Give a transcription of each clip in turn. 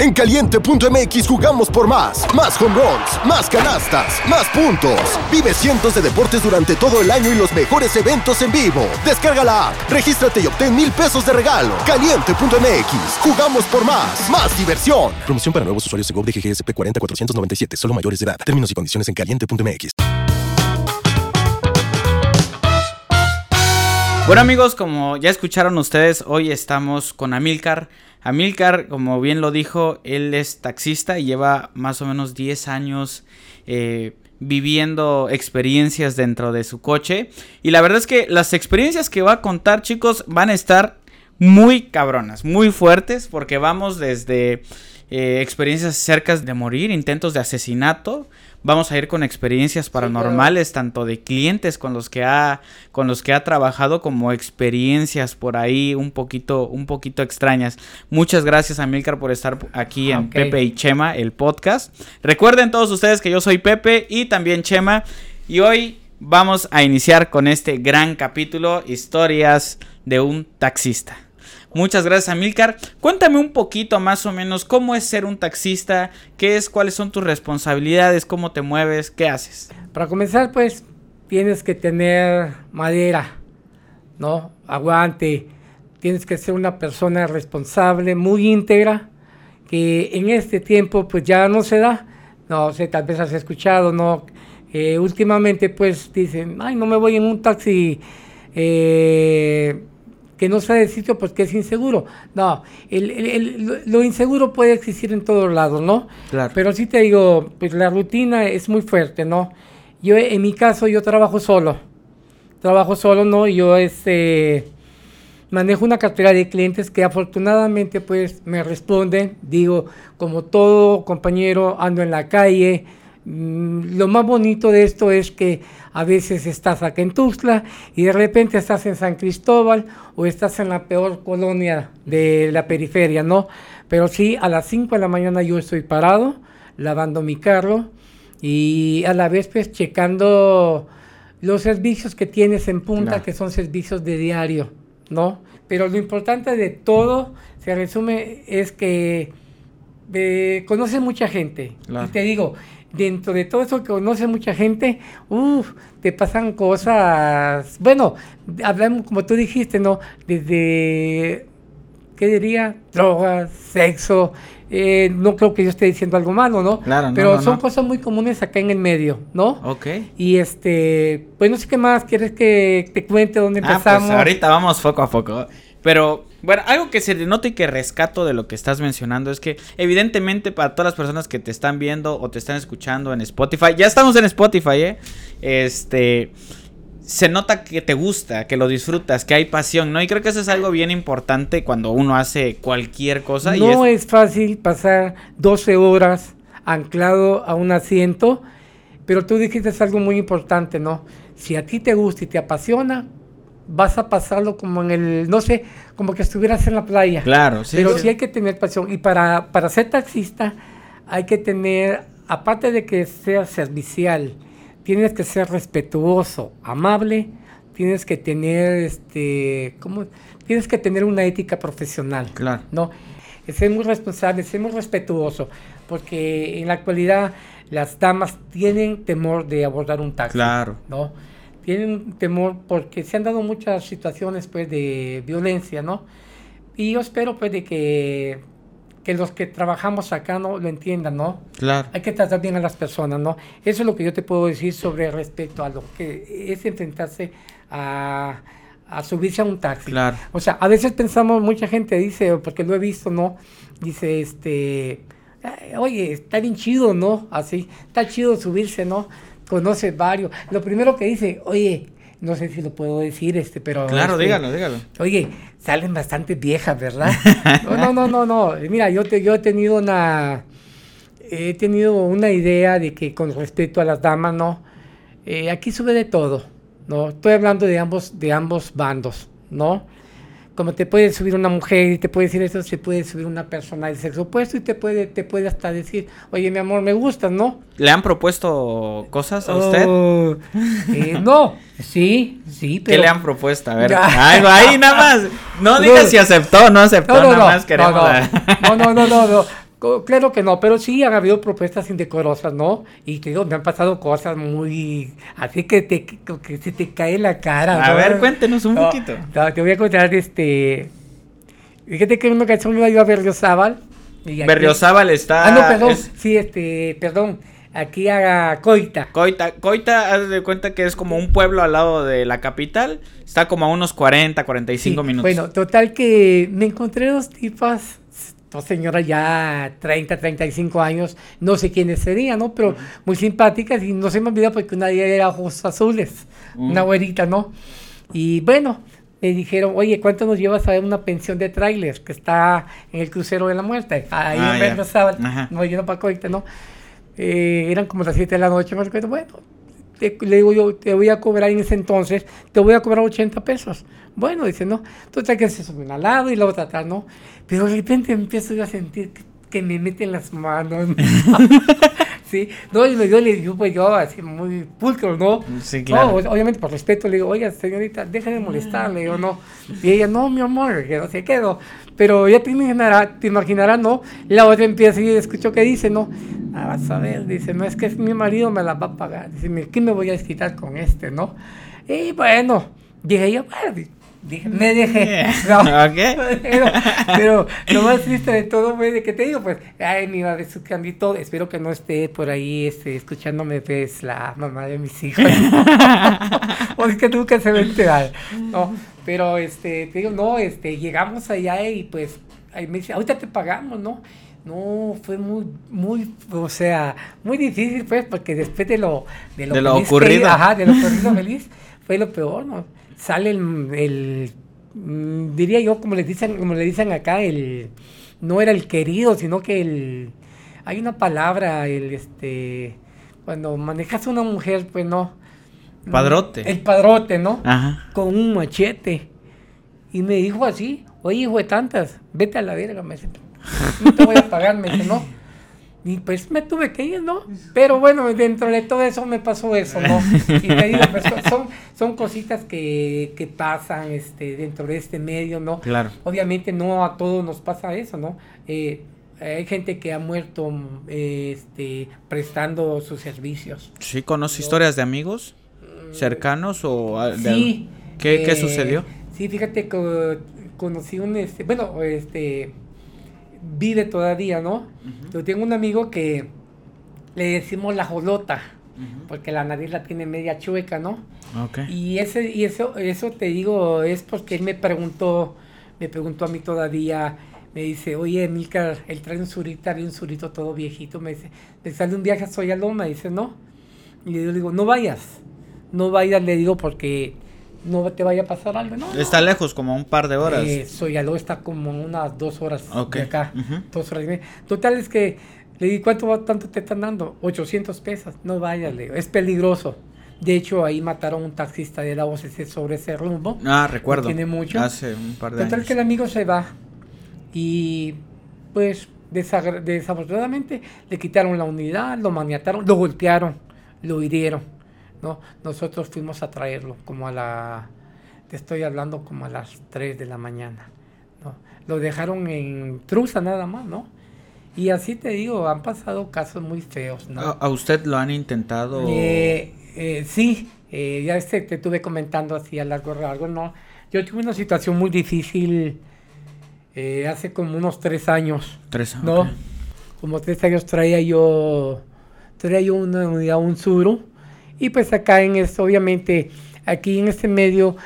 En caliente.mx jugamos por más. Más home runs, más canastas, más puntos. Vive cientos de deportes durante todo el año y los mejores eventos en vivo. Descarga la app, regístrate y obtén mil pesos de regalo. Caliente.mx, jugamos por más. Más diversión. Promoción para nuevos usuarios de GOV de GGSP 40497, solo mayores de edad. Términos y condiciones en caliente.mx. Bueno amigos, como ya escucharon ustedes, hoy estamos con Amilcar. Amilcar, como bien lo dijo, él es taxista y lleva más o menos 10 años eh, viviendo experiencias dentro de su coche. Y la verdad es que las experiencias que va a contar, chicos, van a estar muy cabronas, muy fuertes, porque vamos desde eh, experiencias cerca de morir, intentos de asesinato, Vamos a ir con experiencias paranormales, tanto de clientes con los que ha, con los que ha trabajado, como experiencias por ahí un poquito, un poquito extrañas. Muchas gracias, Amilcar, por estar aquí en Pepe y Chema, el podcast. Recuerden todos ustedes que yo soy Pepe y también Chema. Y hoy vamos a iniciar con este gran capítulo, historias de un taxista. Muchas gracias, Amilcar. Cuéntame un poquito más o menos cómo es ser un taxista, qué es, cuáles son tus responsabilidades, cómo te mueves, qué haces. Para comenzar, pues tienes que tener madera, ¿no? Aguante. Tienes que ser una persona responsable, muy íntegra, que en este tiempo pues ya no se da. No sé, tal vez has escuchado, ¿no? Eh, últimamente pues dicen, ay, no me voy en un taxi eh, que no sea de sitio pues que es inseguro. No, lo inseguro puede existir en todos lados, ¿no? Claro. Pero sí te digo, pues la rutina es muy fuerte, ¿no? Yo en mi caso yo trabajo solo. Trabajo solo, ¿no? Yo este manejo una cartera de clientes que afortunadamente pues me responden, digo, como todo compañero ando en la calle, lo más bonito de esto es que a veces estás acá en Tuxtla y de repente estás en San Cristóbal o estás en la peor colonia de la periferia, ¿no? Pero sí, a las 5 de la mañana yo estoy parado, lavando mi carro y a la vez pues checando los servicios que tienes en punta, que son servicios de diario, ¿no? Pero lo importante de todo, se resume, es que eh, conoces mucha gente. Y te digo, dentro de todo eso que conoce mucha gente, uff, te pasan cosas, bueno, hablamos como tú dijiste, ¿no? Desde, ¿qué diría? Drogas, sexo, eh, no creo que yo esté diciendo algo malo, ¿no? Claro, Pero son cosas muy comunes acá en el medio, ¿no? Ok. Y este, pues no sé qué más, ¿quieres que te cuente dónde empezamos? Ah, pues ahorita vamos poco a poco. Pero, bueno, algo que se denota y que rescato de lo que estás mencionando es que, evidentemente, para todas las personas que te están viendo o te están escuchando en Spotify, ya estamos en Spotify, ¿eh? Este. Se nota que te gusta, que lo disfrutas, que hay pasión, ¿no? Y creo que eso es algo bien importante cuando uno hace cualquier cosa. No es... es fácil pasar 12 horas anclado a un asiento, pero tú dijiste algo muy importante, ¿no? Si a ti te gusta y te apasiona, vas a pasarlo como en el, no sé, como que estuvieras en la playa. Claro, sí. Pero sí, hay que tener pasión. Y para, para ser taxista hay que tener, aparte de que sea servicial, tienes que ser respetuoso, amable, tienes que tener, este, ¿cómo? Tienes que tener una ética profesional. Claro. ¿No? Ser muy responsable, ser muy respetuoso, porque en la actualidad las damas tienen temor de abordar un taxi. Claro. ¿No? Tienen temor porque se han dado muchas situaciones pues de violencia, ¿no? Y yo espero pues de que, que los que trabajamos acá no lo entiendan, ¿no? Claro. Hay que tratar bien a las personas, ¿no? Eso es lo que yo te puedo decir sobre respecto a lo que es enfrentarse a, a subirse a un taxi. Claro. O sea, a veces pensamos, mucha gente dice, porque lo he visto, ¿no? Dice, este, oye, está bien chido, ¿no? Así, está chido subirse, ¿no? Conoce varios. Lo primero que dice, oye, no sé si lo puedo decir, este, pero... Claro, este, dígalo, dígalo. Oye, salen bastante viejas, ¿verdad? no, no, no, no, no. Mira, yo, te, yo he tenido una... He tenido una idea de que con respecto a las damas, ¿no? Eh, aquí sube de todo, ¿no? Estoy hablando de ambos, de ambos bandos, ¿no? Como te puede subir una mujer y te puede decir eso, se puede subir una persona del sexo opuesto y te puede, te puede hasta decir, oye, mi amor, me gustas, ¿no? ¿Le han propuesto cosas a usted? Oh, eh, no, sí, sí, pero... ¿Qué le han propuesto? A ver, ahí, ahí nada más. No digas si aceptó o no aceptó, no, no, nada más queremos... No, no, no, no, no, Claro que no, pero sí han habido propuestas indecorosas, ¿no? Y te digo, me han pasado cosas muy... Así que, te, que se te cae la cara. A ver, cuéntenos un poquito. te voy a contar, este... Fíjate que una canción iba yo a Berriozábal. Berriozábal está... Ah, no, perdón. Sí, este, perdón. Aquí a Coita. Coita, Coita, haz de cuenta que es como un pueblo al lado de la capital. Está como a unos 40, 45 minutos. Bueno, total que me encontré dos tipas dos señoras ya 30, 35 años, no sé quiénes serían, ¿no? Pero muy simpáticas y no se me olvida porque una de ellas era ojos azules, una güerita, ¿no? Y bueno, me dijeron, oye, ¿cuánto nos llevas a ver una pensión de trailers que está en el crucero de la muerte? Ahí ah, en Berna no yendo para Coita, ¿no? Eh, eran como las 7 de la noche, me bueno, le digo yo, te voy a cobrar en ese entonces, te voy a cobrar 80 pesos. Bueno, dice, no. Entonces que se sube al lado y la otra ¿no? Pero de repente empiezo yo a sentir que, me meten las manos. sí, no, y yo le digo, pues yo así muy pulcro, ¿no? Sí, claro. No, obviamente por respeto le digo, oiga, señorita, deja de molestarle, o no. Y ella, no, mi amor, que no se quedó. Pero ya te imaginarás, te imaginarás, ¿no? La otra empieza y escucho que dice, ¿no? Ah, vas a ver, dice, no es que mi marido me la va a pagar. Dice, ¿qué me voy a desquitar con este, no? Y bueno, dije yo, bueno, me dejé. No, pero, pero, lo más triste de todo fue de que te digo, pues, ay, mi madre su candito, espero que no esté por ahí este, escuchándome, pues, la mamá de mis hijos. o es que nunca se va a enterar. No, pero este, te digo, no, este, llegamos allá y pues, ahí me dice, ahorita te pagamos, ¿no? No, fue muy, muy, o sea, muy difícil, pues, porque después de lo, de lo, ocurrido. ajá, de lo ocurrido feliz, fue lo peor, ¿no? sale el, mm, diría yo, como le dicen, como le dicen acá, el no era el querido, sino que el hay una palabra, el este cuando manejas a una mujer, pues no. Padrote. El padrote, ¿no? Ajá. Con un machete. Y me dijo así, oye, hijo de tantas, vete a la verga, me dice. No te voy a pagar, me dice, no. Y pues me tuve que ir, ¿no? Pero bueno, dentro de todo eso me pasó eso, ¿no? Y te digo, pues, son, son cositas que, que pasan este, dentro de este medio, ¿no? Claro. Obviamente no a todos nos pasa eso, ¿no? Eh, hay gente que ha muerto este, prestando sus servicios. ¿Sí conoce historias de amigos cercanos o de, sí, ¿Qué, ¿Qué, eh, sucedió? Sí, fíjate que conocí un, este, bueno, este vive todavía, ¿no? Yo tengo un amigo que le decimos la jolota, porque la nariz la tiene media chueca, ¿no? Okay. Y ese y eso eso te digo es porque él me preguntó, me preguntó a mí todavía, me dice, "Oye, Milcar, él trae un surita, trae un surito todo viejito." Me dice, "Le sale un viaje a Soyaloma." Dice, "No." Y yo le digo, "No vayas." No vayas, le digo, porque no te vaya a pasar algo, ¿no? Está lejos, como un par de horas. Eh, Soyaló está como unas dos horas de acá. Dos horas y media. Total es que le di, ¿cuánto tanto te están dando? 800 pesos. No vayas, le Es peligroso. De hecho, ahí mataron un taxista de la OCC sobre ese rumbo. Ah, recuerdo. tiene mucho. Hace un par de Total que el amigo se va. Y pues desafortunadamente le quitaron la unidad, lo maniataron, lo golpearon, lo hirieron ¿no? Nosotros fuimos a traerlo como a la, te estoy hablando como a las 3 de la mañana, ¿no? Lo dejaron en Trusa nada más, ¿no? Y así te digo, han pasado casos muy feos, ¿no? ¿A, usted lo han intentado? Eh, eh, sí, eh, ya este, te estuve comentando así a largo largo, ¿no? Yo tuve una situación muy difícil hace como unos tres años. Tres años. ¿No? Como tres años traía yo, traía yo una unidad, un suru, y pues acá en esto, obviamente, aquí en este medio,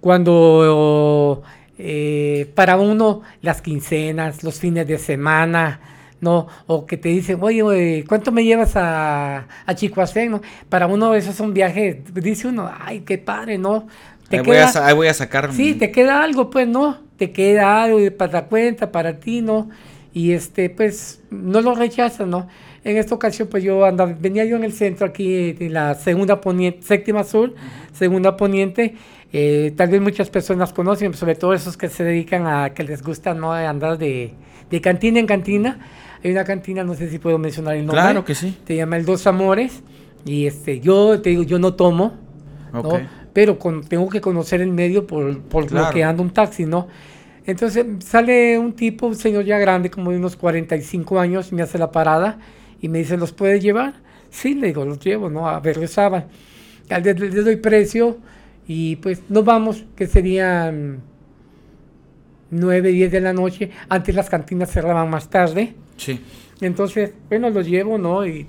cuando eh, para uno las quincenas, los fines de semana, ¿no? O que te dicen, oye, ¿cuánto me llevas a, a Chicoacén, no? Para uno eso es un viaje, dice uno, ay, qué padre, ¿no? Te ahí, voy a, ahí voy a sacar... Sí, te queda algo, pues, ¿no? Te queda algo para la cuenta, para ti, ¿no? Y este, pues, no lo rechazas, ¿no? En esta ocasión, pues yo andaba, venía yo en el centro aquí, en la segunda poniente, séptima sur, segunda poniente. Eh, tal vez muchas personas conocen, sobre todo esos que se dedican a que les gusta no andar de, de cantina en cantina. Hay una cantina, no sé si puedo mencionar el nombre. Claro que sí. Se llama El Dos Amores. Y este, yo te digo, yo no tomo, ¿no? pero con, tengo que conocer el medio por, por lo que anda un taxi, ¿no? Entonces sale un tipo, un señor ya grande, como de unos 45 años, me hace la parada y me dice, ¿los puedes llevar? Sí, le digo, los llevo, ¿no? A ver, rezaban. Le, le doy precio y pues nos vamos, que serían 9, 10 de la noche. Antes las cantinas cerraban más tarde. Sí. Entonces, bueno, los llevo, ¿no? Y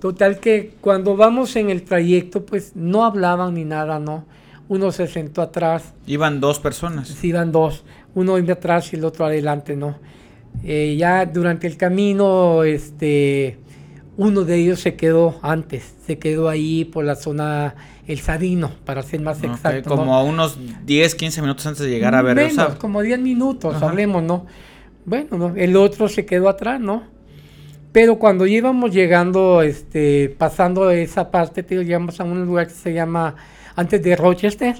total que cuando vamos en el trayecto, pues no hablaban ni nada, ¿no? Uno se sentó atrás. Iban dos personas. Sí, iban dos. Uno iba atrás y el otro adelante, ¿no? Eh, ya durante el camino, este, uno de ellos se quedó antes, se quedó ahí por la zona El Sadino, para ser más exacto. Como ¿no? a unos 10, 15 minutos antes de llegar a ver Menos, como 10 minutos, Ajá. hablemos, ¿no? Bueno, ¿no? el otro se quedó atrás, ¿no? Pero cuando íbamos llegando, este, pasando esa parte, te digo, llegamos a un lugar que se llama, antes de Rochester,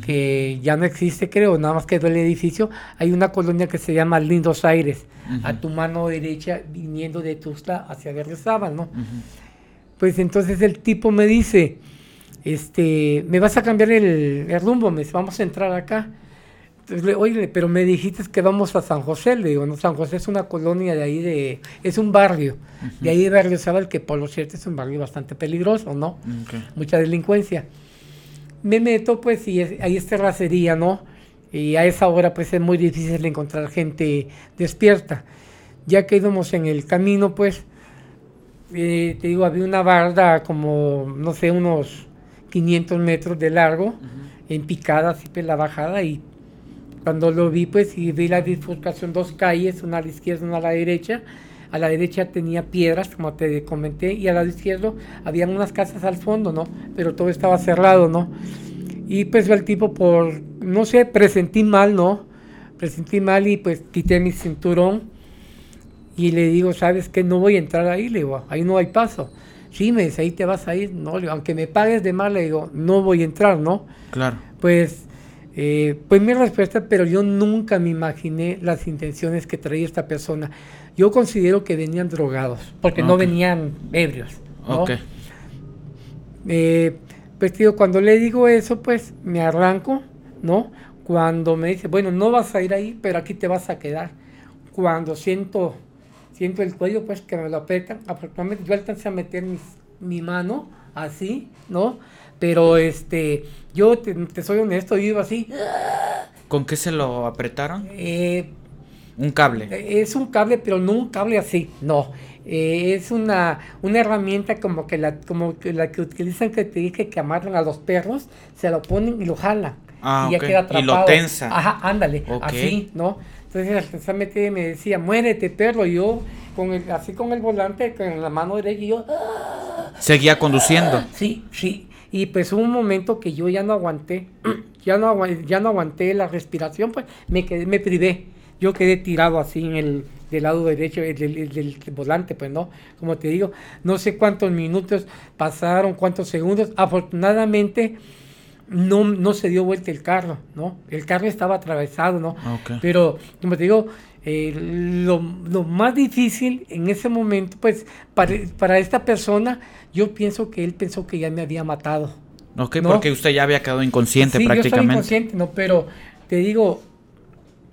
que ya no existe, creo, nada más quedó el edificio, hay una colonia que se llama Lindos Aires, a tu mano derecha, viniendo de Tuxtla hacia Berriozábal, ¿no? Pues entonces el tipo me dice, este, me vas a cambiar el, el rumbo, me dice, vamos a entrar acá. Entonces, le- oye, pero me dijiste que vamos a San José, le digo, no, San José es una colonia de ahí de, es un barrio, de ahí de Barrio Zabal, que por lo cierto es un barrio bastante peligroso, ¿no? Ok. Mucha delincuencia. Me meto, pues, y es- ahí es terracería, ¿no? Y a esa hora, pues, es muy difícil encontrar gente despierta. Ya que íbamos en el camino, pues, eh, te digo, había una barda como, no sé, unos 500 metros de largo, en picada, así pues la bajada, y cuando lo vi, pues, y vi la bifurcación, dos calles, una a la izquierda, una a la derecha, a la derecha tenía piedras, como te comenté, y al lado izquierdo habían unas casas al fondo, ¿no? Pero todo estaba cerrado, ¿no? Y pues el tipo por, no sé, presentí mal, ¿no? Presentí mal y pues quité mi cinturón y le digo, ¿sabes qué? No voy a entrar ahí, le digo, ahí no hay paso. Sí, me dice, ahí te vas a ir. No, le digo, aunque me pagues de mal, le digo, no voy a entrar, ¿no? Claro. Pues, eh, pues mi respuesta, pero yo nunca me imaginé las intenciones que traía esta persona. Yo considero que venían drogados, porque no Ok. venían ebrios. ¿no? Ok. Eh, pues tío, cuando le digo eso, pues me arranco, ¿no? Cuando me dice, bueno, no vas a ir ahí, pero aquí te vas a quedar. Cuando siento, siento el cuello, pues que me lo apretan, afortunadamente yo alcancé a meter mis- mi mano así, ¿no? Pero este, yo te, te soy honesto, yo iba así, ¿Con qué se lo apretaron? eh, Un cable. es un cable, pero no un cable así, no. Eh, es una, una herramienta como que la como que la que utilizan que te dije que amarran a los perros, se lo ponen y lo jalan. Ah, y ya queda Y lo atrapado. tensa. Ajá, ándale, Ok. así, ¿no? Entonces me decía, muérete perro, y yo con el, así con el volante, con la mano derecha, y yo, "Ah". Seguía conduciendo. Sí, sí. Y pues hubo un momento que yo ya no aguanté, ya no, agua- ya no aguanté la respiración, pues me quedé, me privé. Yo quedé tirado así en el del lado derecho del, del- del volante, pues no, como te digo, no sé cuántos minutos pasaron, cuántos segundos. Afortunadamente no, no se dio vuelta el carro, ¿no? El carro estaba atravesado, ¿no? Ok. Pero, como te digo, eh, lo, lo más difícil en ese momento, pues, para, para esta persona, yo pienso que él pensó que ya me había matado. Ok, No. porque usted ya había quedado inconsciente sí, yo estoy prácticamente. inconsciente, ¿no? Pero te digo,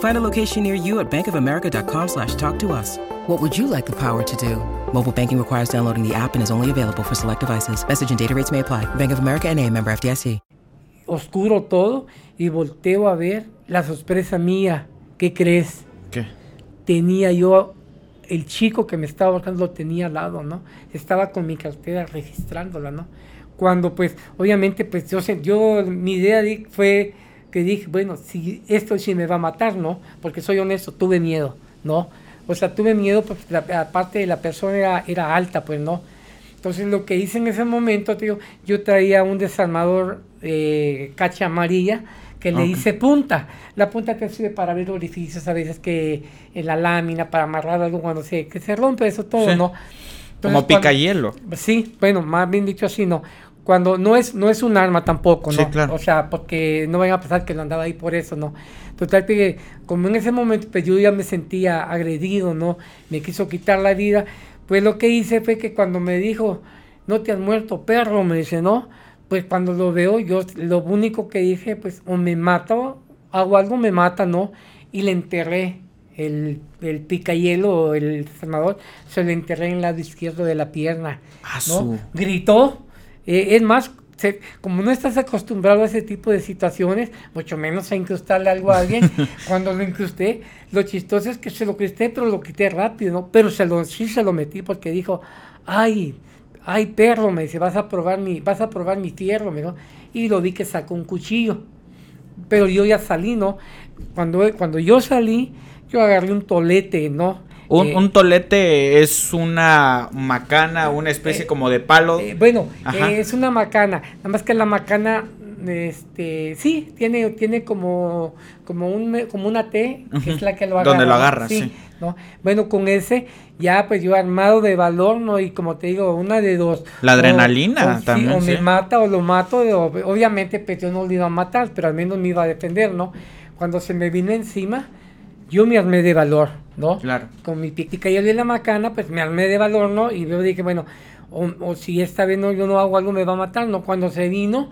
Find a location near you at bankofamerica.com slash talk to us. What would you like the power to do? Mobile banking requires downloading the app and is only available for select devices. Message and data rates may apply. Bank of America and a member FDIC. Oscuro todo, y volteo a ver la sorpresa mía. ¿Qué crees? ¿Qué? tenía yo, el chico que me estaba buscando lo tenía al lado, ¿no? Estaba con mi cartera registrándola, ¿no? Cuando pues, obviamente, pues yo, yo mi idea fue que dije, bueno, si esto sí me va a matar, ¿no? Porque soy honesto, tuve miedo, ¿no? O sea, tuve miedo porque la, aparte de la persona era, era alta, pues, ¿no? Entonces lo que hice en ese momento, tío, yo traía un desarmador eh, cacha amarilla que le hice punta. La punta te sirve para abrir orificios, a veces que en la lámina, para amarrar algo cuando se, que se rompe, eso todo, ¿no? Como pica hielo. Sí, bueno, más bien dicho así, ¿no? Cuando no es, no es un arma tampoco, ¿no? Sí, claro. O sea, porque no vayan a pensar que lo andaba ahí por eso, ¿no? Total que como en ese momento pues yo ya me sentía agredido, ¿no? Me quiso quitar la vida. Pues lo que hice fue que cuando me dijo, no te has muerto, perro, me dice, ¿no? Pues cuando lo veo, yo lo único que dije, pues o me mato, hago algo, me mata, ¿no? Y le enterré el, el picayelo, el senador, se lo enterré en el lado izquierdo de la pierna. Ah, ¿no? Gritó. Eh, es más, se- como no estás acostumbrado a ese tipo de situaciones, mucho menos a incrustarle algo a alguien, cuando lo incrusté, lo chistoso es que se lo incrusté, pero lo quité rápido, ¿no? Pero se lo, sí se lo metí porque dijo, ay, ay perro, me dice, vas a probar mi, vas a probar mi fierro, dijo. Y lo vi que sacó un cuchillo. Pero yo ya salí, ¿no? Cuando, cuando yo salí, yo agarré un tolete, ¿no? Un, Eh, un tolete es una macana, una especie Eh, como de palo. Eh, bueno, es una macana, nada más que la macana, este, sí, tiene, tiene como, como un, como una T, que es la que lo agarra. Donde lo agarra, sí. ¿no? Bueno, con ese, ya pues yo armado de valor, ¿no? Y como te digo, una de dos. La adrenalina o sí, también, o me sí. mata o lo mato, o- obviamente pues yo no lo iba a matar, pero al menos me iba a defender, ¿no? Cuando se me vino encima, yo me armé de valor, ¿no? Claro. con mi pitica y de la macana, pues me armé de valor, ¿no? Y yo dije, bueno, o, o si esta vez no, yo no hago algo, me va a matar, ¿no? Cuando se vino,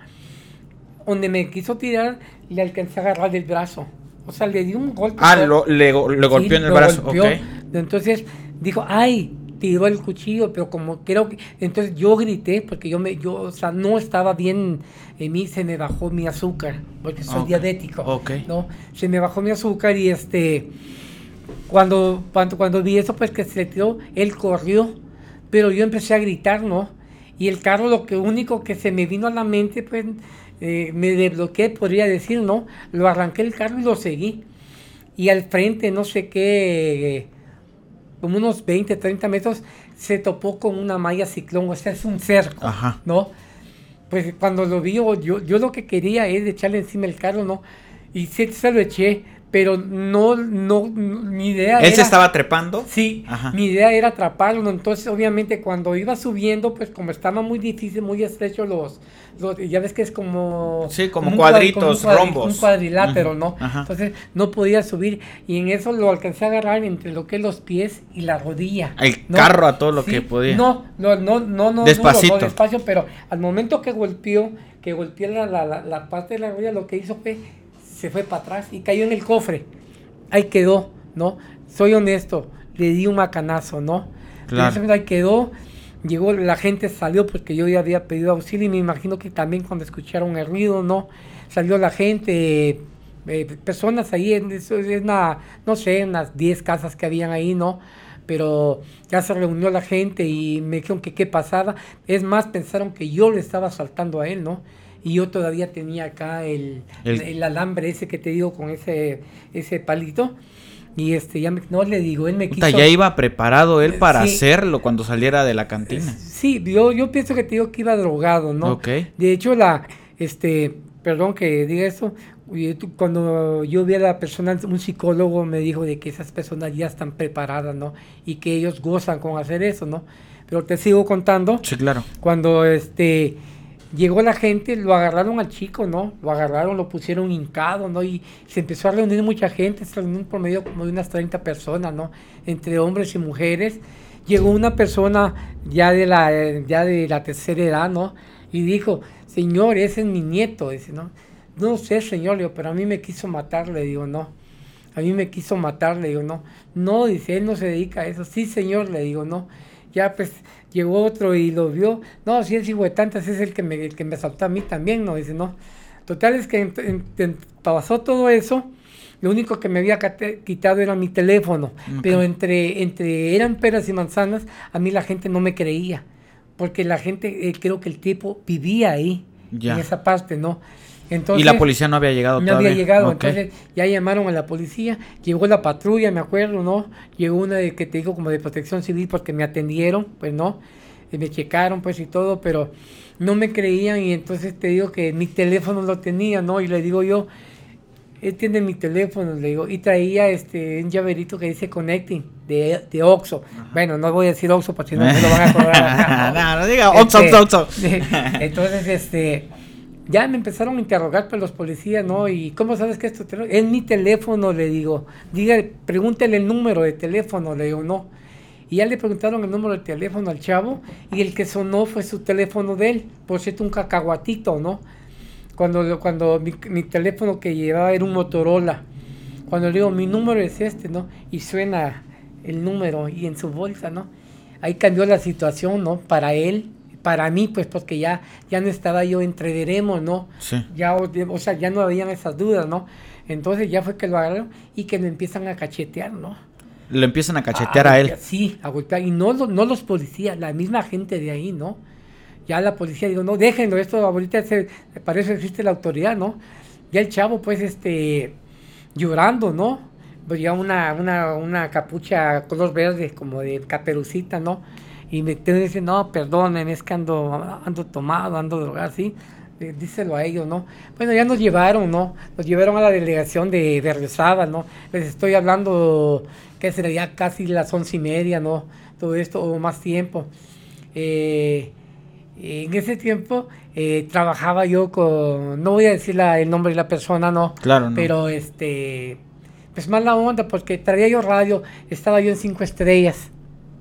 donde me quiso tirar, le alcancé a agarrar del brazo. O sea, le di un golpe. Ah, lo, le, Sí, golpeó en el brazo. golpeó. ok. Entonces dijo, ay, tiró el cuchillo, pero como creo que. Entonces yo grité, porque yo me, yo, o sea, no estaba bien, en mí se me bajó mi azúcar, porque soy Ok, diabético. ok. ¿no? Se me bajó mi azúcar y este. Cuando, cuando, cuando vi eso, pues que se tiró, él corrió, pero yo empecé a gritar, ¿no? Y el carro, lo que único que se me vino a la mente, pues eh, me desbloqueé, podría decir, ¿no? Lo arranqué el carro y lo seguí. Y al frente, no sé qué, como unos 20, 30 metros, se topó con una malla ciclón, o sea, es un cerco, Ajá. ¿no? Pues cuando lo vi, yo, yo, lo que quería es echarle encima el carro, ¿no? Y sí, se lo eché, pero no, no, no, mi idea Él se estaba trepando. Sí, Ajá. mi idea era atraparlo, entonces obviamente cuando iba subiendo, pues como estaba muy difícil, muy estrecho los, los ya ves que es como... Sí, como cuadritos, cuadri- rombos. Un cuadrilátero, ¿no? ajá. Entonces no podía subir y en eso lo alcancé a agarrar entre lo que es los pies y la rodilla. El ¿no? carro a todo lo Sí, que podía. No, no, no, no, no, Despacito. duro, no, despacio, pero al momento que golpeó, que golpeó la, la, la, la parte de la rodilla, lo que hizo fue, se fue para atrás y cayó en el cofre. Ahí quedó, ¿no? Soy honesto, le di un macanazo, ¿no? Claro. Ahí quedó, llegó, la gente salió porque yo ya había pedido auxilio y me imagino que también cuando escucharon el ruido, ¿no? Salió la gente, eh, personas ahí, en, es una, no sé, unas 10 casas que habían ahí, ¿no? Pero ya se reunió la gente y me dijeron que qué pasaba. Es más, pensaron que yo le estaba saltando a él, ¿no? Y yo todavía tenía acá el, El- el alambre ese que te digo con ese, ese palito. Y este, ya me, no le digo, él me quiso. Puta, ya iba preparado él para Sí. hacerlo cuando saliera de la cantina. Sí, yo, yo pienso que te digo que iba drogado, ¿no? Ok. De hecho, la, este, perdón que diga esto, cuando yo vi a la persona, un psicólogo me dijo de que esas personas ya están preparadas, ¿no? Y que ellos gozan con hacer eso, ¿no? Pero te sigo contando, Sí, claro. cuando este llegó la gente, lo agarraron al chico, ¿no? Lo agarraron, lo pusieron hincado, ¿no? Y se empezó a reunir mucha gente, se reunió un promedio como de unas 30 personas, ¿no? Entre hombres y mujeres. Llegó una persona ya de la, ya de la tercera edad, ¿no? Y dijo, señor, ese es mi nieto, dice, ¿no? No sé, señor, le digo, pero a mí me quiso matar, le digo, no. A mí me quiso matar, le digo, no. No, dice, él no se dedica a eso. Sí, señor, le digo, no. Ya pues llegó otro y lo vio. No, si es hijo de tantas, es el que me, el que me asaltó a mí también, ¿no? Dice, no. Total es que ent- pasó todo eso. Lo único que me había quitado era mi teléfono. Pero entre, entre eran peras y manzanas, a mí la gente no me creía. Porque la gente, eh, creo que el tipo vivía ahí, Ya. en esa parte, ¿no? Entonces, y la policía no había llegado no todavía. había llegado, Ok. entonces ya llamaron a la policía, llegó la patrulla, me acuerdo, ¿no? Llegó una de que te digo como de protección civil porque me atendieron, pues no, y me checaron pues y todo, pero no me creían y entonces te digo que mi teléfono lo tenía, ¿no? Y le digo yo, él tiene mi teléfono, le digo, y traía este un llaverito que dice Connecting de, de Oxxo. Bueno, no voy a decir Oxxo porque si no se lo van a cobrar. no, no diga Oxxo, Este, Oxxo, Oxxo. Entonces, este, ya me empezaron a interrogar por los policías, ¿no? Y ¿cómo sabes que esto es mi teléfono? Le digo, diga, pregúntele el número de teléfono, le digo, no. Y ya le preguntaron el número de teléfono al chavo y el que sonó fue su teléfono de él, por cierto, un cacahuatito, ¿no? Cuando, cuando mi, mi teléfono que llevaba era un Motorola. Cuando le digo, mi número es este, ¿no? Y suena el número y en su bolsa, ¿no? Ahí cambió la situación, ¿no? Para él, para mí, pues porque ya, ya no estaba yo entre veremos, ¿no? Sí. Ya, o, sea, ya no habían esas dudas, ¿no? Entonces ya fue que lo agarraron y que me empiezan a cachetear, ¿no? Le empiezan a cachetear a él. Sí, a golpear. Y no, lo- no los policías, la misma gente de ahí, ¿no? Ya la policía digo, no, déjenlo, esto ahorita se, para eso existe la autoridad, ¿no? Ya el chavo, pues, este, llorando, ¿no? Pues ya una, una, una capucha color verde, como de caperucita, ¿no? Y me te dice, no, perdonen, es que ando, ando tomado, ando drogado. Eh, Díselo a ellos, ¿no? Bueno, ya nos llevaron, ¿no? Nos llevaron a la delegación de Berriozábal, ¿no? Les estoy hablando que sería casi las once y media, ¿no? Todo esto, o más tiempo. Eh, en ese tiempo eh, trabajaba yo con, no voy a decir la- el nombre de la persona, no, Claro, no. pero este, pues mala onda, porque traía yo radio, estaba yo en cinco estrellas,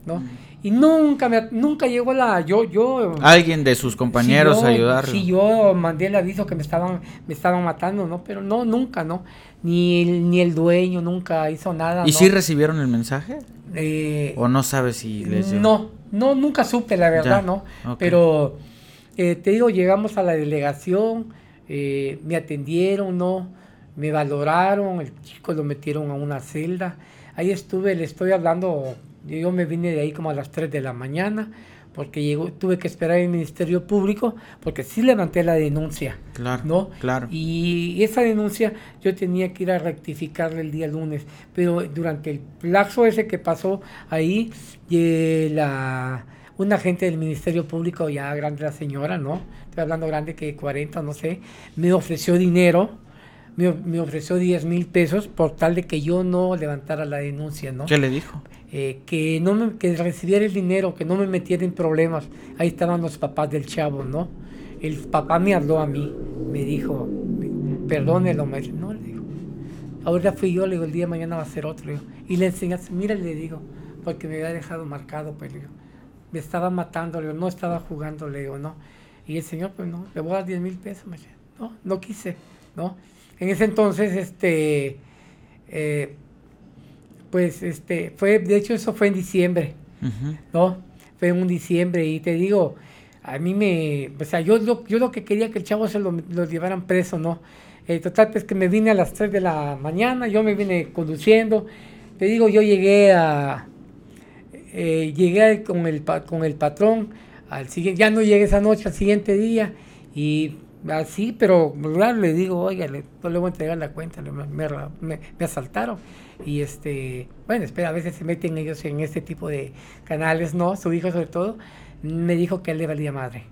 ¿no? Y nunca me, nunca llegó la, yo, yo, Alguien de sus compañeros si yo, a ayudarlo. Si yo mandé el aviso que me estaban, me estaban matando, ¿no? Pero no, nunca, ¿no? Ni el, ni el dueño nunca hizo nada. ¿Y ¿no? sí recibieron el mensaje? Eh, ¿O no sabes si les llegó? no, no, nunca supe la verdad, Ya, ¿no? Pero eh, te digo, llegamos a la delegación, eh, me atendieron, ¿no? Me valoraron, el chico lo metieron a una celda. Ahí estuve, le estoy hablando, yo me vine de ahí como a las 3 de la mañana, porque llegó, tuve que esperar el Ministerio Público, porque sí levanté la denuncia. Claro, ¿no? claro. Y esa denuncia yo tenía que ir a rectificarla el día lunes, pero durante el lapso ese que pasó ahí, eh, la, un agente del Ministerio Público, ya grande la señora, ¿no? Estoy hablando grande que 40, no sé, me ofreció dinero, me, me ofreció 10 mil pesos por tal de que yo no levantara la denuncia, ¿no? ¿Qué le dijo? Eh, que no que recibiera el dinero, que no me metiera en problemas. Ahí estaban los papás del chavo, ¿no? El papá me habló a mí, me dijo, perdónelo, no, le digo, ahora fui yo, le digo, el día de mañana va a ser otro, le digo, y le enseñaste, mira, le digo, porque me había dejado marcado, pues, le digo, me estaba matando, le digo, no estaba jugando, le digo, no, y el señor, pues, no, le voy a dar 10 mil pesos, dice, no, no quise, ¿no? En ese entonces, este, eh, pues, este, fue, de hecho, eso fue en diciembre, Ujú. ¿no? Fue en un diciembre y te digo, a mí me, o sea, yo lo, yo lo que quería que el chavo se lo, lo llevaran preso, ¿no? Eh, total, pues que me vine a las 3 de la mañana, yo me vine conduciendo, te digo, yo llegué a, eh, llegué con el, con el patrón, al siguiente, ya no llegué esa noche, al siguiente día, y así, pero claro, le digo, oiga, le- no le voy a entregar la cuenta, me, me- me asaltaron. Y este, bueno, espera, a veces se meten ellos en este tipo de canales, ¿no? Su hijo sobre todo, me dijo que él le valía madre,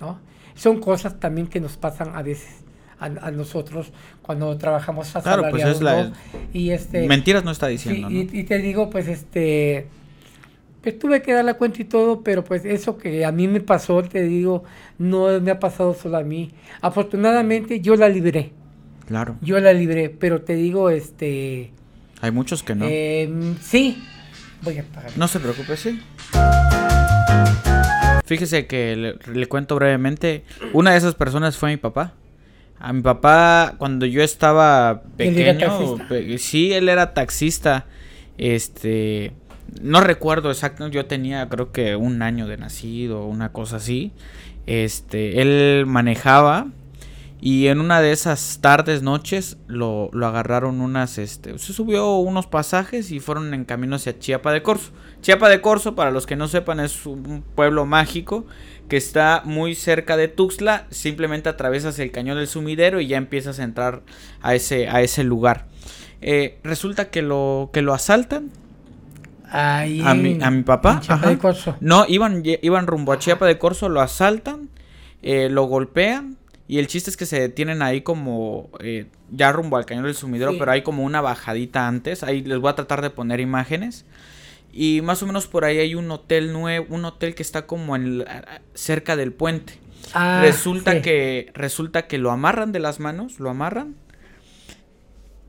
¿no? Son cosas también que nos pasan a veces a, a nosotros cuando trabajamos Claro, pues es la- ¿no? Y este... Mentiras no está Sí, diciendo, ¿no? y, y te digo, pues, este, pues tuve que dar la cuenta y todo, pero pues eso que a mí me pasó, te digo, no me ha pasado solo a mí. Afortunadamente yo la libré, Claro. yo la libré, pero te digo, este, Hay muchos que no. em, sí, voy a pagar. No se preocupe, sí. Fíjese que le, le cuento brevemente. Una de esas personas fue mi papá. A mi papá, cuando yo estaba pequeño, pe- sí, él era taxista. Este, no recuerdo exacto, yo tenía creo que un año de nacido, una cosa así. Este, él manejaba y en una de esas tardes, noches, lo, lo agarraron unas, este, se subió unos pasajes y fueron en camino hacia Chiapa de Corzo. Chiapa de Corzo, para los que no sepan, es un pueblo mágico que está muy cerca de Tuxtla. Simplemente atraviesas el cañón del sumidero y ya empiezas a entrar a ese, a ese lugar. Eh, resulta que lo, que lo asaltan. Ahí A mi, a mi papá. en Chiapa de Corzo. No, iban, iban rumbo a Chiapa de Corzo, lo asaltan, eh, lo golpean Y el chiste es que se detienen ahí como eh, ya rumbo al cañón del sumidero, pero hay como una bajadita antes. Ahí les voy a tratar de poner imágenes. Y más o menos por ahí hay un hotel nuevo, un hotel que está como en cerca del puente. Ah, resulta que resulta que lo amarran de las manos, lo amarran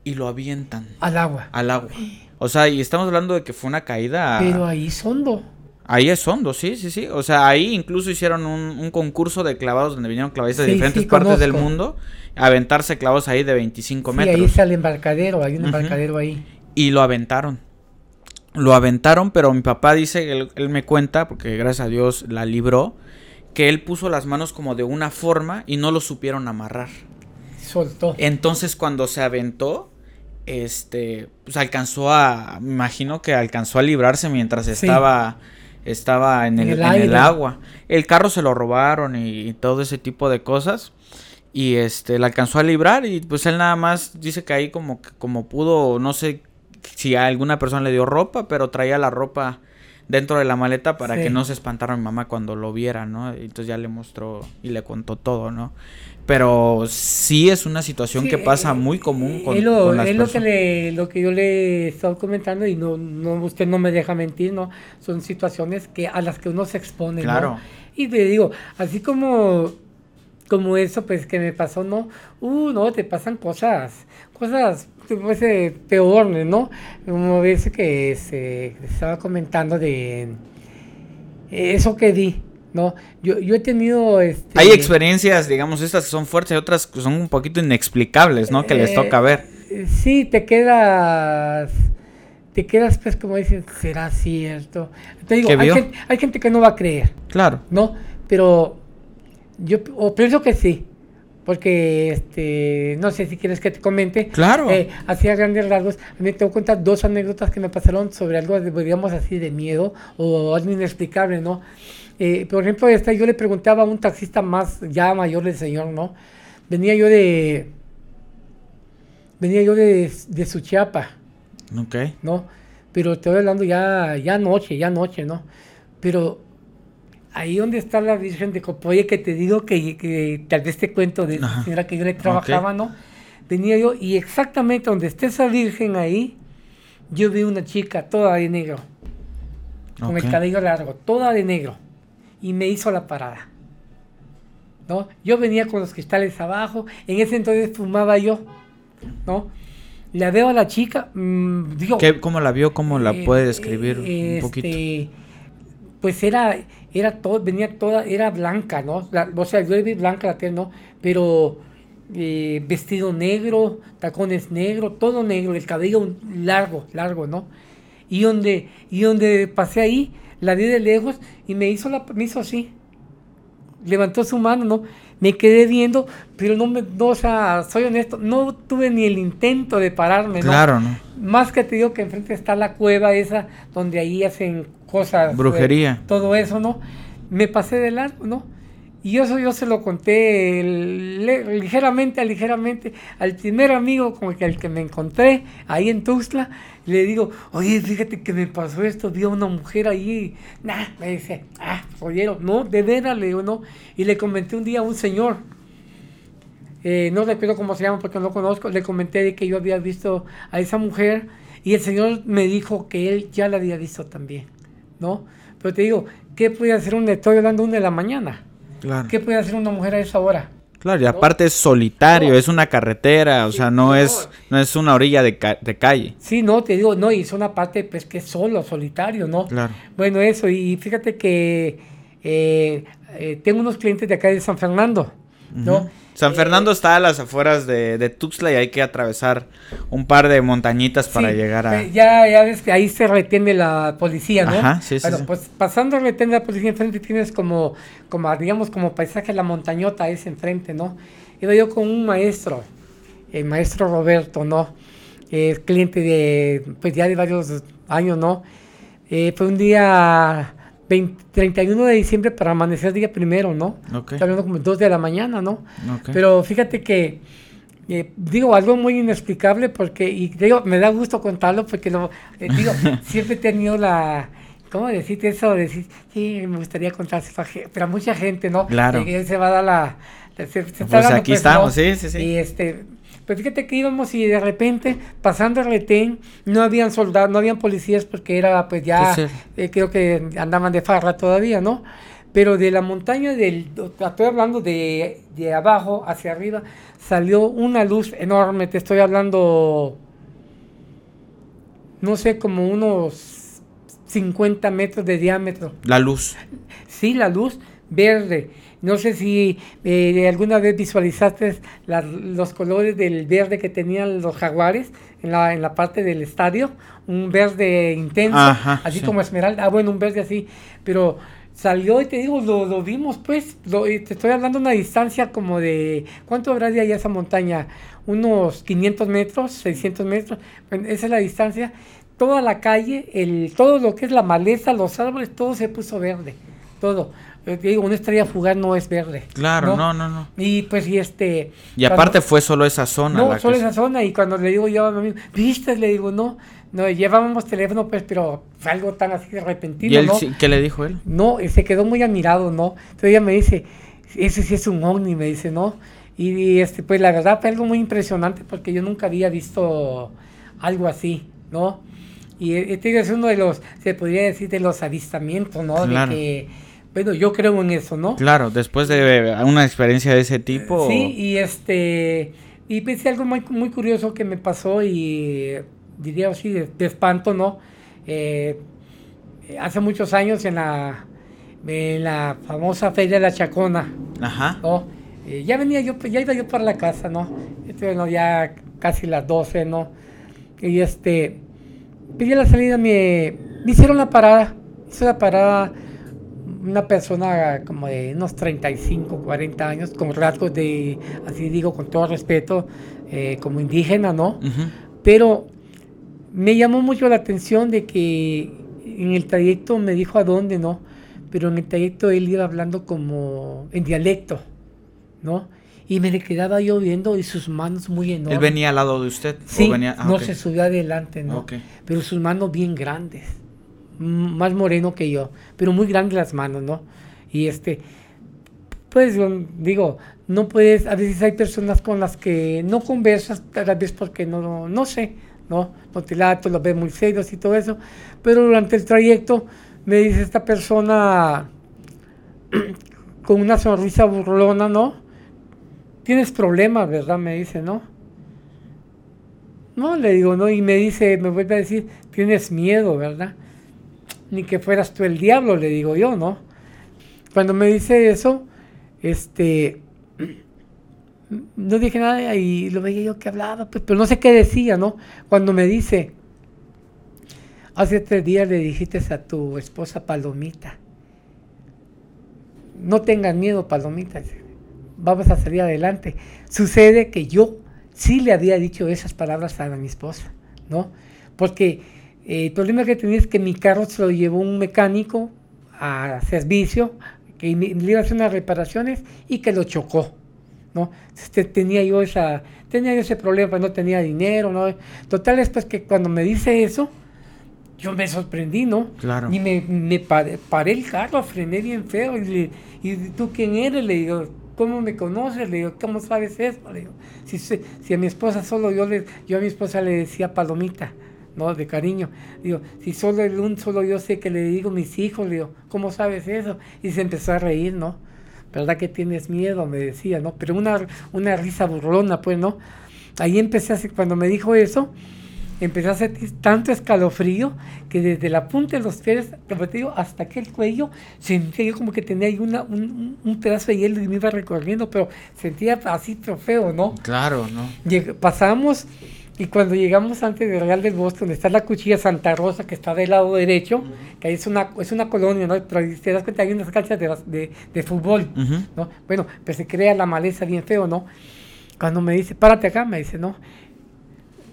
y lo avientan al agua. Al agua. O sea, y estamos hablando de que fue una caída. Pero ahí es hondo. Ahí es hondo, sí, sí, sí. O sea, ahí incluso hicieron un, concurso de clavados donde vinieron clavadistas de diferentes partes del mundo a aventarse clavos ahí de 25 sí, metros. ahí está el embarcadero, hay un embarcadero ahí. Y lo aventaron lo aventaron, pero mi papá dice, él, él, me cuenta, porque gracias a Dios la libró, que él puso las manos como de una forma y no lo supieron amarrar. Soltó. Entonces cuando se aventó, este, pues alcanzó a, me imagino que alcanzó a librarse mientras estaba, estaba en, el, en el, agua. El carro se lo robaron y, todo ese tipo de cosas. Y este, le alcanzó a librar y pues él nada más dice que ahí como, como pudo, no sé si a alguna persona le dio ropa, pero traía la ropa dentro de la maleta para que no se espantara mi mamá cuando lo viera, ¿no? Entonces ya le mostró y le contó todo, ¿no? Pero sí es una situación que pasa eh, muy común con, es lo, es lo que le, lo que yo le he estado comentando y no, no usted no me deja mentir, ¿no? Son situaciones que a las que uno se expone, claro. Y te digo, así como como eso pues que me pasó, ¿no? Uh, no, te pasan cosas, cosas pues, eh, peor, ¿no? Como ves que se estaba comentando de eso que di, ¿no? Yo, yo he tenido... Este, Hay experiencias, digamos, estas que son fuertes y otras que son un poquito inexplicables, ¿no? Que les eh, toca ver. Sí, te quedas... Te quedas, pues, como dicen, ¿será cierto? Te digo, hay gente, hay gente, que no va a creer. Claro. ¿No? Pero yo pienso que sí porque este no sé si quieres que te comente. Claro. Eh, hacía grandes rasgos. A mí te voy a contar dos anécdotas que me pasaron sobre algo, digamos así, de miedo o algo inexplicable, ¿no? Eh, por ejemplo, esta, yo le preguntaba a un taxista más ya mayor del señor, ¿no? Venía yo de. Venía yo de, de Suchiapa. Ok. ¿No? Pero te voy hablando ya, ya noche, ya noche, ¿no? Pero ahí donde está la Virgen de Copoye, que te digo que, tal vez te cuento de la señora que yo le trabajaba, ¿no? Venía yo y exactamente donde está esa Virgen ahí, yo vi una chica toda de negro, con el cabello largo, toda de negro, y me hizo la parada. ¿No? Yo venía con los cristales abajo, en ese entonces fumaba yo, ¿no? La veo a la chica, mmm, digo... ¿Cómo la vio? ¿Cómo la eh, puede describir un este, poquito? Pues era, era todo, venía toda, era blanca, ¿no? o sea, yo vi blanca la tela, ¿no? Pero eh, vestido negro, tacones negros, todo negro, el cabello largo, largo, ¿no? Y donde, y donde pasé ahí, la vi de lejos y me hizo, la, me hizo así. Levantó su mano, ¿no? Me quedé viendo, pero no me, no, o sea, soy honesto, no tuve ni el intento de pararme, ¿no? Claro, ¿no? Más que te digo que enfrente está la cueva esa, donde ahí hacen cosas. Brujería. todo eso, ¿no? Me pasé de largo, ¿no? Y eso yo se lo conté ligeramente, ligeramente al primer amigo con el que me encontré ahí en Tuxtla. Le digo, oye, fíjate que me pasó esto, vi a una mujer ahí. Nah, me dice, ah, oye, no, de veras, le digo, no. Y le comenté un día a un señor, eh, no recuerdo cómo se llama porque no lo conozco, le comenté de que yo había visto a esa mujer y el señor me dijo que él ya la había visto también. ¿No? Pero te digo, ¿qué puede hacer un estoy hablando una de la mañana? Claro. ¿Qué puede hacer una mujer a esa hora? Claro, y aparte es solitario, es una carretera, o sea, no, es no es una orilla de, de, calle. Sí, no, te digo, no, y es una parte pues que es solo, solitario, ¿no? Claro. Bueno, eso, y fíjate que eh, eh, tengo unos clientes de acá de San Fernando, ¿no? San Fernando está a las afueras de, de, Tuxtla y hay que atravesar un par de montañitas para llegar a... Ya, ya ves que ahí se retiene la policía, ¿no? Ajá, sí, sí. Bueno, pues pasando a retiene la policía enfrente tienes como, como, digamos, como paisaje la montañota ese enfrente, ¿no? Iba yo con un maestro, el maestro Roberto, ¿no? Es cliente de, pues ya de varios años, ¿no? Eh, fue un día 31 de diciembre para amanecer día primero, ¿no? Okay. Está hablando como 2 de la mañana, ¿no? Pero fíjate que, eh, digo, algo muy inexplicable porque, y digo, me da gusto contarlo porque, lo, eh, digo, siempre he tenido la, ¿cómo decirte eso? Decir, sí, me gustaría contarse, pero a mucha gente, ¿no? Claro. Que se va a dar la, pues aquí estamos, sí, sí, sí. Y este, pues fíjate que íbamos y de repente, pasando el retén, no habían soldados, no habían policías porque era, pues ya, eh, creo que andaban de farra todavía, ¿no? Pero de la montaña del, estoy hablando de, de abajo hacia arriba, salió una luz enorme, te estoy hablando, no sé, como unos 50 metros de diámetro. La luz. Sí, la luz verde no sé si eh, alguna vez visualizaste los colores del verde que tenían los jaguares en la, en la parte del estadio, un verde intenso, así como esmeralda, ah bueno, un verde así, pero salió y te digo, lo, vimos pues, te estoy hablando de una distancia como de, ¿cuánto habrá de allá esa montaña? Unos 500 metros, 600 metros, esa es la distancia, toda la calle, el, todo lo que es la maleza, los árboles, todo se puso verde, todo. Eh, digo, una estrella fugaz no es verde. Claro, no, no, no. Y pues, y este. Y aparte fue solo esa zona. No, solo esa zona. Y cuando le digo yo a mi amigo, ¿viste? Le digo, no. No, llevábamos teléfono, pues, pero fue algo tan así repentino. ¿Y él, qué le dijo él? No, se quedó muy admirado, ¿no? Entonces ella me dice, ese sí es un ovni, me dice, ¿no? Y, este, pues la verdad fue algo muy impresionante porque yo nunca había visto algo así, ¿no? Y este es uno de los, se podría decir, de los avistamientos, ¿no? De que bueno, yo creo en eso, ¿no? Claro, después de una experiencia de ese tipo. Sí, y este, y pensé algo muy, muy curioso que me pasó y diría así, de, espanto, ¿no? Eh, hace muchos años en la, en la famosa Feria de la Chacona, Ajá. ¿no? Eh, ya venía yo, ya iba yo para la casa, ¿no? Este, bueno, ya casi las 12, ¿no? Y este, pedí la salida, me, me hicieron la parada, hice la parada una persona como de unos 35, 40 años, con rasgos de, así digo, con todo respeto, eh, como indígena, ¿no? Pero me llamó mucho la atención de que en el trayecto me dijo a dónde, ¿no? Pero en el trayecto él iba hablando como en dialecto, ¿no? Y me le quedaba yo viendo y sus manos muy enormes. ¿Él venía al lado de usted? Sí, ah, no se subió adelante, ¿no? Pero sus manos bien grandes más moreno que yo, pero muy grandes las manos, ¿no? Y este, pues digo, no puedes, a veces hay personas con las que no conversas, tal vez porque no, no sé, ¿no? No te lato, los ves muy serios y todo eso, pero durante el trayecto me dice esta persona con una sonrisa burlona, ¿no? Tienes problemas, ¿verdad? Me dice, ¿no? No, le digo, no, y me dice, me vuelve a decir, tienes miedo, ¿verdad? Ni que fueras tú el diablo, le digo yo, ¿no? Cuando me dice eso, este, no dije nada y lo veía yo que hablaba, pues, pero no sé qué decía, ¿no? Cuando me dice, hace tres días le dijiste a tu esposa Palomita, no tengas miedo, Palomita, vamos a salir adelante. Sucede que yo sí le había dicho esas palabras a mi esposa, ¿no? Porque el problema que tenía es que mi carro se lo llevó un mecánico a servicio, que le iba a hacer unas reparaciones y que lo chocó. ¿no? Tenía yo esa, tenía yo ese problema, pues no tenía dinero, ¿no? Total es pues que cuando me dice eso, yo me sorprendí, ¿no? Claro. Y me, me paré, el carro, frené bien feo y, le, y tú quién eres, le digo, ¿cómo me conoces? Le digo, ¿cómo sabes eso? Le digo, si, si a mi esposa solo yo le, yo a mi esposa le decía palomita. ¿No? De cariño. Digo, si solo el un solo yo sé que le digo mis hijos, le digo, ¿cómo sabes eso? Y se empezó a reír, ¿no? ¿Verdad que tienes miedo? Me decía, ¿no? Pero una, una risa burlona, pues, ¿no? Ahí empecé a cuando me dijo eso, empecé a sentir tanto escalofrío que desde la punta de los pies, digo, hasta aquel cuello, sentía yo como que tenía ahí una, un, un, pedazo de hielo y me iba recorriendo, pero sentía así trofeo, ¿no? Claro, ¿no? pasamos y cuando llegamos antes del Real del Bosque, donde está la cuchilla Santa Rosa, que está del lado derecho, que ahí es una, es una colonia, ¿no? Pero te das cuenta, hay unas canchas de, de, fútbol, ¿no? Bueno, pues se crea la maleza bien feo, ¿no? Cuando me dice, párate acá, me dice, no.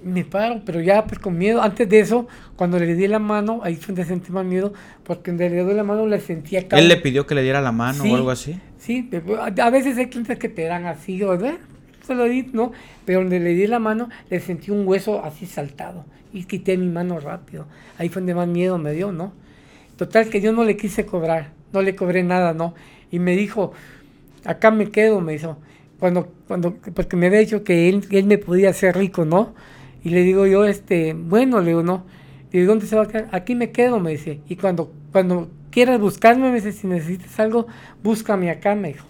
Me paro, pero ya pues con miedo. Antes de eso, cuando le di la mano, ahí fue donde sentí más miedo, porque donde le doy la mano le sentía ¿Él le pidió que le diera la mano o algo así? Sí, a veces hay clientes que te dan así, ¿verdad? Lo di, ¿no? Pero donde le di la mano, le sentí un hueso así saltado y quité mi mano rápido. Ahí fue donde más miedo me dio, ¿no? Total que yo no le quise cobrar, no le cobré nada, ¿no? Y me dijo, acá me quedo, me dijo. Cuando, cuando, porque me había dicho que él, él me podía hacer rico, ¿no? Y le digo yo, este, bueno, le digo, no. Digo, ¿dónde se va a quedar? Aquí me quedo, me dice. Y cuando, cuando quieras buscarme, me dice, si necesitas algo, búscame acá, me dijo.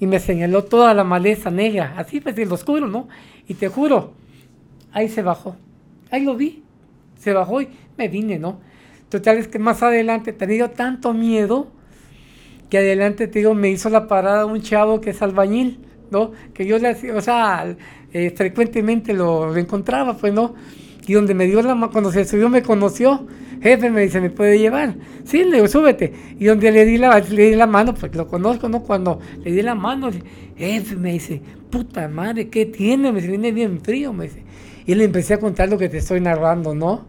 Y me señaló toda la maleza negra, así pues, lo oscuro, ¿no? Y te juro, ahí se bajó. Ahí lo vi. Se bajó y me vine, ¿no? Total, es que más adelante tenía tanto miedo que adelante, te digo, me hizo la parada un chavo que es albañil, ¿no? Que yo le o sea, eh, frecuentemente lo, encontraba, pues, ¿no? Y donde me dio la mano, cuando se subió me conoció, jefe, me dice, ¿me puede llevar? Sí, le digo, súbete. Y donde le di la, le di la mano, pues lo conozco, ¿no? Cuando le di la mano, jefe, me dice, puta madre, ¿qué tiene? Me dice, viene bien frío, me dice. Y le empecé a contar lo que te estoy narrando, ¿no?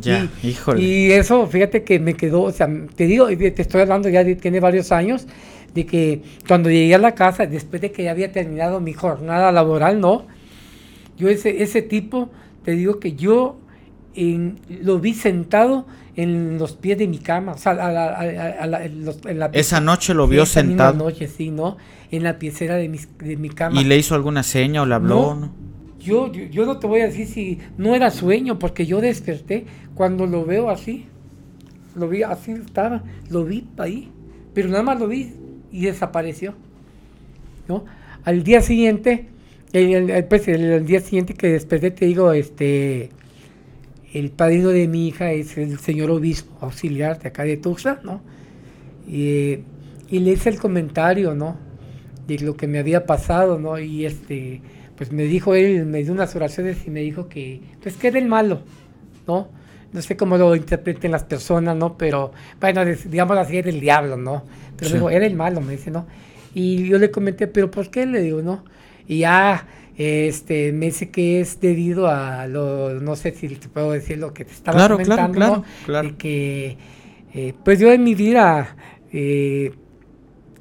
Ya, y, híjole. Y eso, fíjate que me quedó, o sea, te digo, te estoy hablando ya de, tiene varios años, de que cuando llegué a la casa, después de que ya había terminado mi jornada laboral, ¿no? Yo ese, ese tipo, te digo que yo lo vi sentado en los pies de mi cama, o sea, en la, Esa noche lo vio sentado. Esa noche, sí, ¿no? En la piecera de mi, de mi cama. ¿Y le hizo alguna seña o le habló? No, Yo, yo, no te voy a decir si no era sueño, porque yo desperté cuando lo veo así. Lo vi así, estaba, lo vi ahí, pero nada más lo vi y desapareció. ¿no? Al día siguiente, el, pues, el, día siguiente que desperté, te digo, este, el padrino de mi hija es el señor obispo auxiliar de acá de Tuxtla, ¿no? Y, le hice el comentario, ¿no? De lo que me había pasado, ¿no? Y este, pues me dijo él, me dio unas oraciones y me dijo que, pues que era el malo, ¿no? No sé cómo lo interpreten las personas, ¿no? Pero, bueno, digamos así, era el diablo, ¿no? Pero me dijo, era el malo, me dice, ¿no? Y yo le comenté, ¿pero por qué? Le digo, ¿no? Y ya, este, me dice que es debido a lo, no sé si te puedo decir lo que te estaba claro, comentando, claro, ¿no? claro, que, eh, pues yo en mi vida, eh,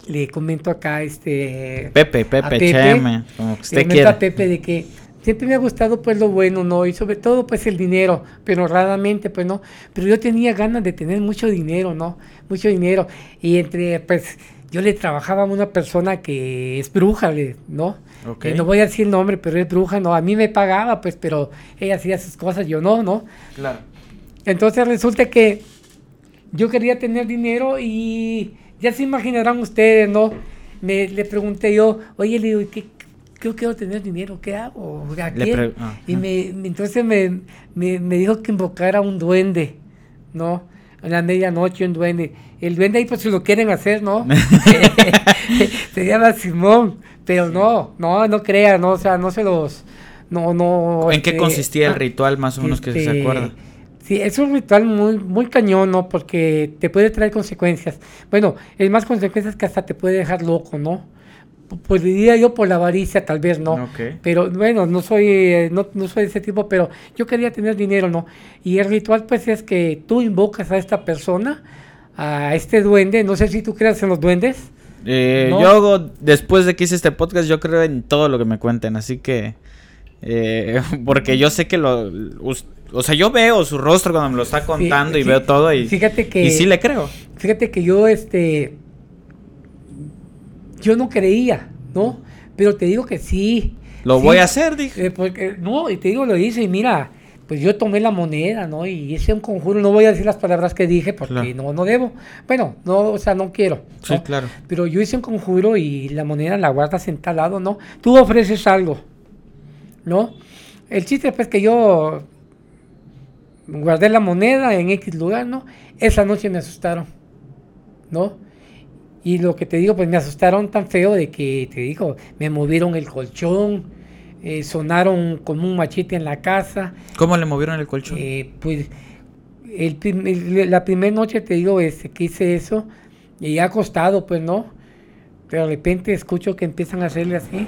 le comento acá, este... Pepe, Pepe, Cheme, como que usted quiera. a Pepe de que siempre me ha gustado pues lo bueno, ¿no? Y sobre todo pues el dinero, pero raramente pues no. Pero yo tenía ganas de tener mucho dinero, ¿no? Mucho dinero. Y entre pues yo le trabajaba a una persona que es bruja, ¿no? Okay. no voy a decir el nombre, pero es bruja, ¿no? A mí me pagaba pues, pero ella hacía sus cosas, yo no, ¿no? Claro. Entonces resulta que yo quería tener dinero y ya se imaginarán ustedes, ¿no? Me, le pregunté yo, oye, le digo, ¿qué, yo quiero tener dinero, ¿qué hago? ¿A ah, y me, entonces me, me, dijo que invocara un duende, ¿no? A la medianoche un duende. El duende ahí pues si lo quieren hacer, ¿no? se llama Simón, pero no, no, no crea, no, o sea, no se los, no, no. ¿En qué este, consistía el ah, ritual más o menos que se este, acuerda? Sí, es un ritual muy, muy cañón, ¿no? Porque te puede traer consecuencias. Bueno, el más consecuencias que hasta te puede dejar loco, ¿no? pues diría yo por la avaricia, tal vez no. Pero bueno, no soy, eh, no, no, soy de ese tipo, pero yo quería tener dinero, ¿no? Y el ritual, pues, es que tú invocas a esta persona, a este duende. No sé si tú creas en los duendes. Eh, yo, después de que hice este podcast, yo creo en todo lo que me cuenten, así que. Eh, porque yo sé que lo. O sea, yo veo su rostro cuando me lo está contando y veo todo y. Fíjate que. Y sí le creo. Fíjate que yo, este yo no creía, ¿no? Pero te digo que sí. Lo voy a hacer, dije. Eh, porque, no, y te digo, lo hice y mira, pues yo tomé la moneda, ¿no? Y hice un conjuro, no voy a decir las palabras que dije porque no, no debo. Bueno, no, o sea, no quiero. Sí, claro. Pero yo hice un conjuro y la moneda la guardas en tal lado, ¿no? Tú ofreces algo, ¿no? El chiste pues que yo guardé la moneda en X lugar, ¿no? Esa noche me asustaron, ¿no? Y lo que te digo, pues me asustaron tan feo de que, te digo, me movieron el colchón, eh, sonaron como un machete en la casa. ¿Cómo le movieron el colchón? Eh, pues la primera noche, te digo, este, que hice eso, y acostado, pues no. Pero de repente escucho que empiezan a hacerle así.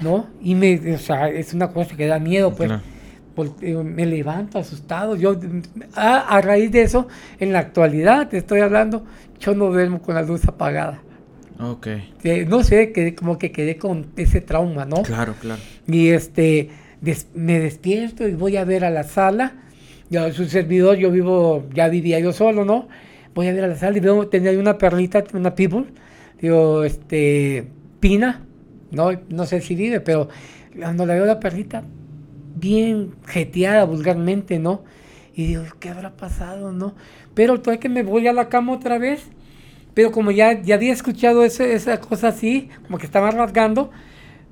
¿No? Y me, o sea, es una cosa que da miedo, pues. Me levanto asustado. Yo, a, raíz de eso, en la actualidad, te estoy hablando, yo no duermo con la luz apagada. Ok. no sé, que como que quedé con ese trauma, ¿no? Claro, claro. Y este, me despierto y voy a ver a la sala. Ya su servidor, yo vivo, ya vivía yo solo, ¿no? Voy a ver a la sala y veo, tenía una perlita, una people. digo, este, Pina, no, no sé si vive, pero cuando la veo la perrita, bien jeteada vulgarmente, ¿no? Y digo, ¿qué habrá pasado, no? Pero todavía que me voy a la cama otra vez, pero como ya, ya había escuchado esa cosa así, como que estaba rasgando,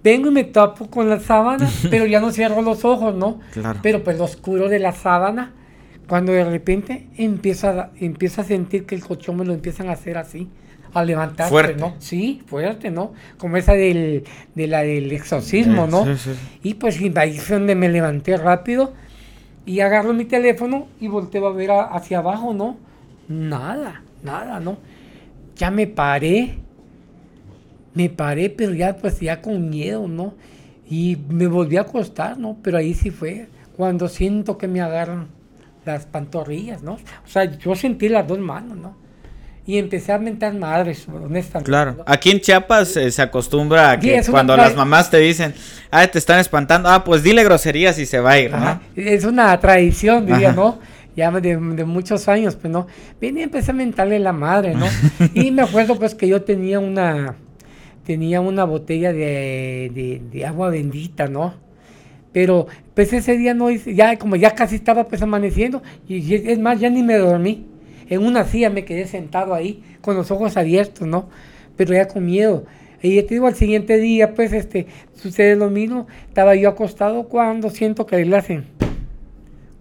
vengo y me tapo con la sábana, pero ya no cierro los ojos, ¿no? Claro. Pero pues lo oscuro de la sábana, cuando de repente empieza, empieza a sentir que el colchón me lo empiezan a hacer así, a levantar, Fuerte. ¿no? Sí, fuerte, ¿no? Como esa del, de la del exorcismo, Eh, ¿no? sí, sí. Y pues ahí fue donde me levanté rápido y agarro mi teléfono y volteo a ver a- hacia abajo, ¿no? Nada, nada, ¿no? Ya me paré, me paré, pero ya pues ya con miedo, ¿no? Y me volví a acostar, ¿no? Pero ahí sí fue cuando siento que me agarran las pantorrillas, ¿no? O sea, yo sentí las dos manos, ¿no? Y empecé a mentar madres, honestamente. Claro. ¿no? Aquí en Chiapas eh, se acostumbra a que cuando las mamás te dicen, ah, te están espantando, ah, pues dile groserías y se va a ir, ¿no? Ajá. Es una tradición, diría, Ajá. ¿no? Ya de, muchos años, pues, ¿no? Vine y empecé a mentarle la madre, ¿no? y me acuerdo, pues, que yo tenía una, tenía una botella de, de- agua bendita, ¿no? Pero, pues, ese día no hice, ya, como ya casi estaba, pues, amaneciendo, y, es más, ya ni me dormí. En una silla me quedé sentado ahí, con los ojos abiertos, ¿no? Pero ya con miedo. Y te digo, al siguiente día, pues, este, sucede lo mismo. Estaba yo acostado cuando siento que le hacen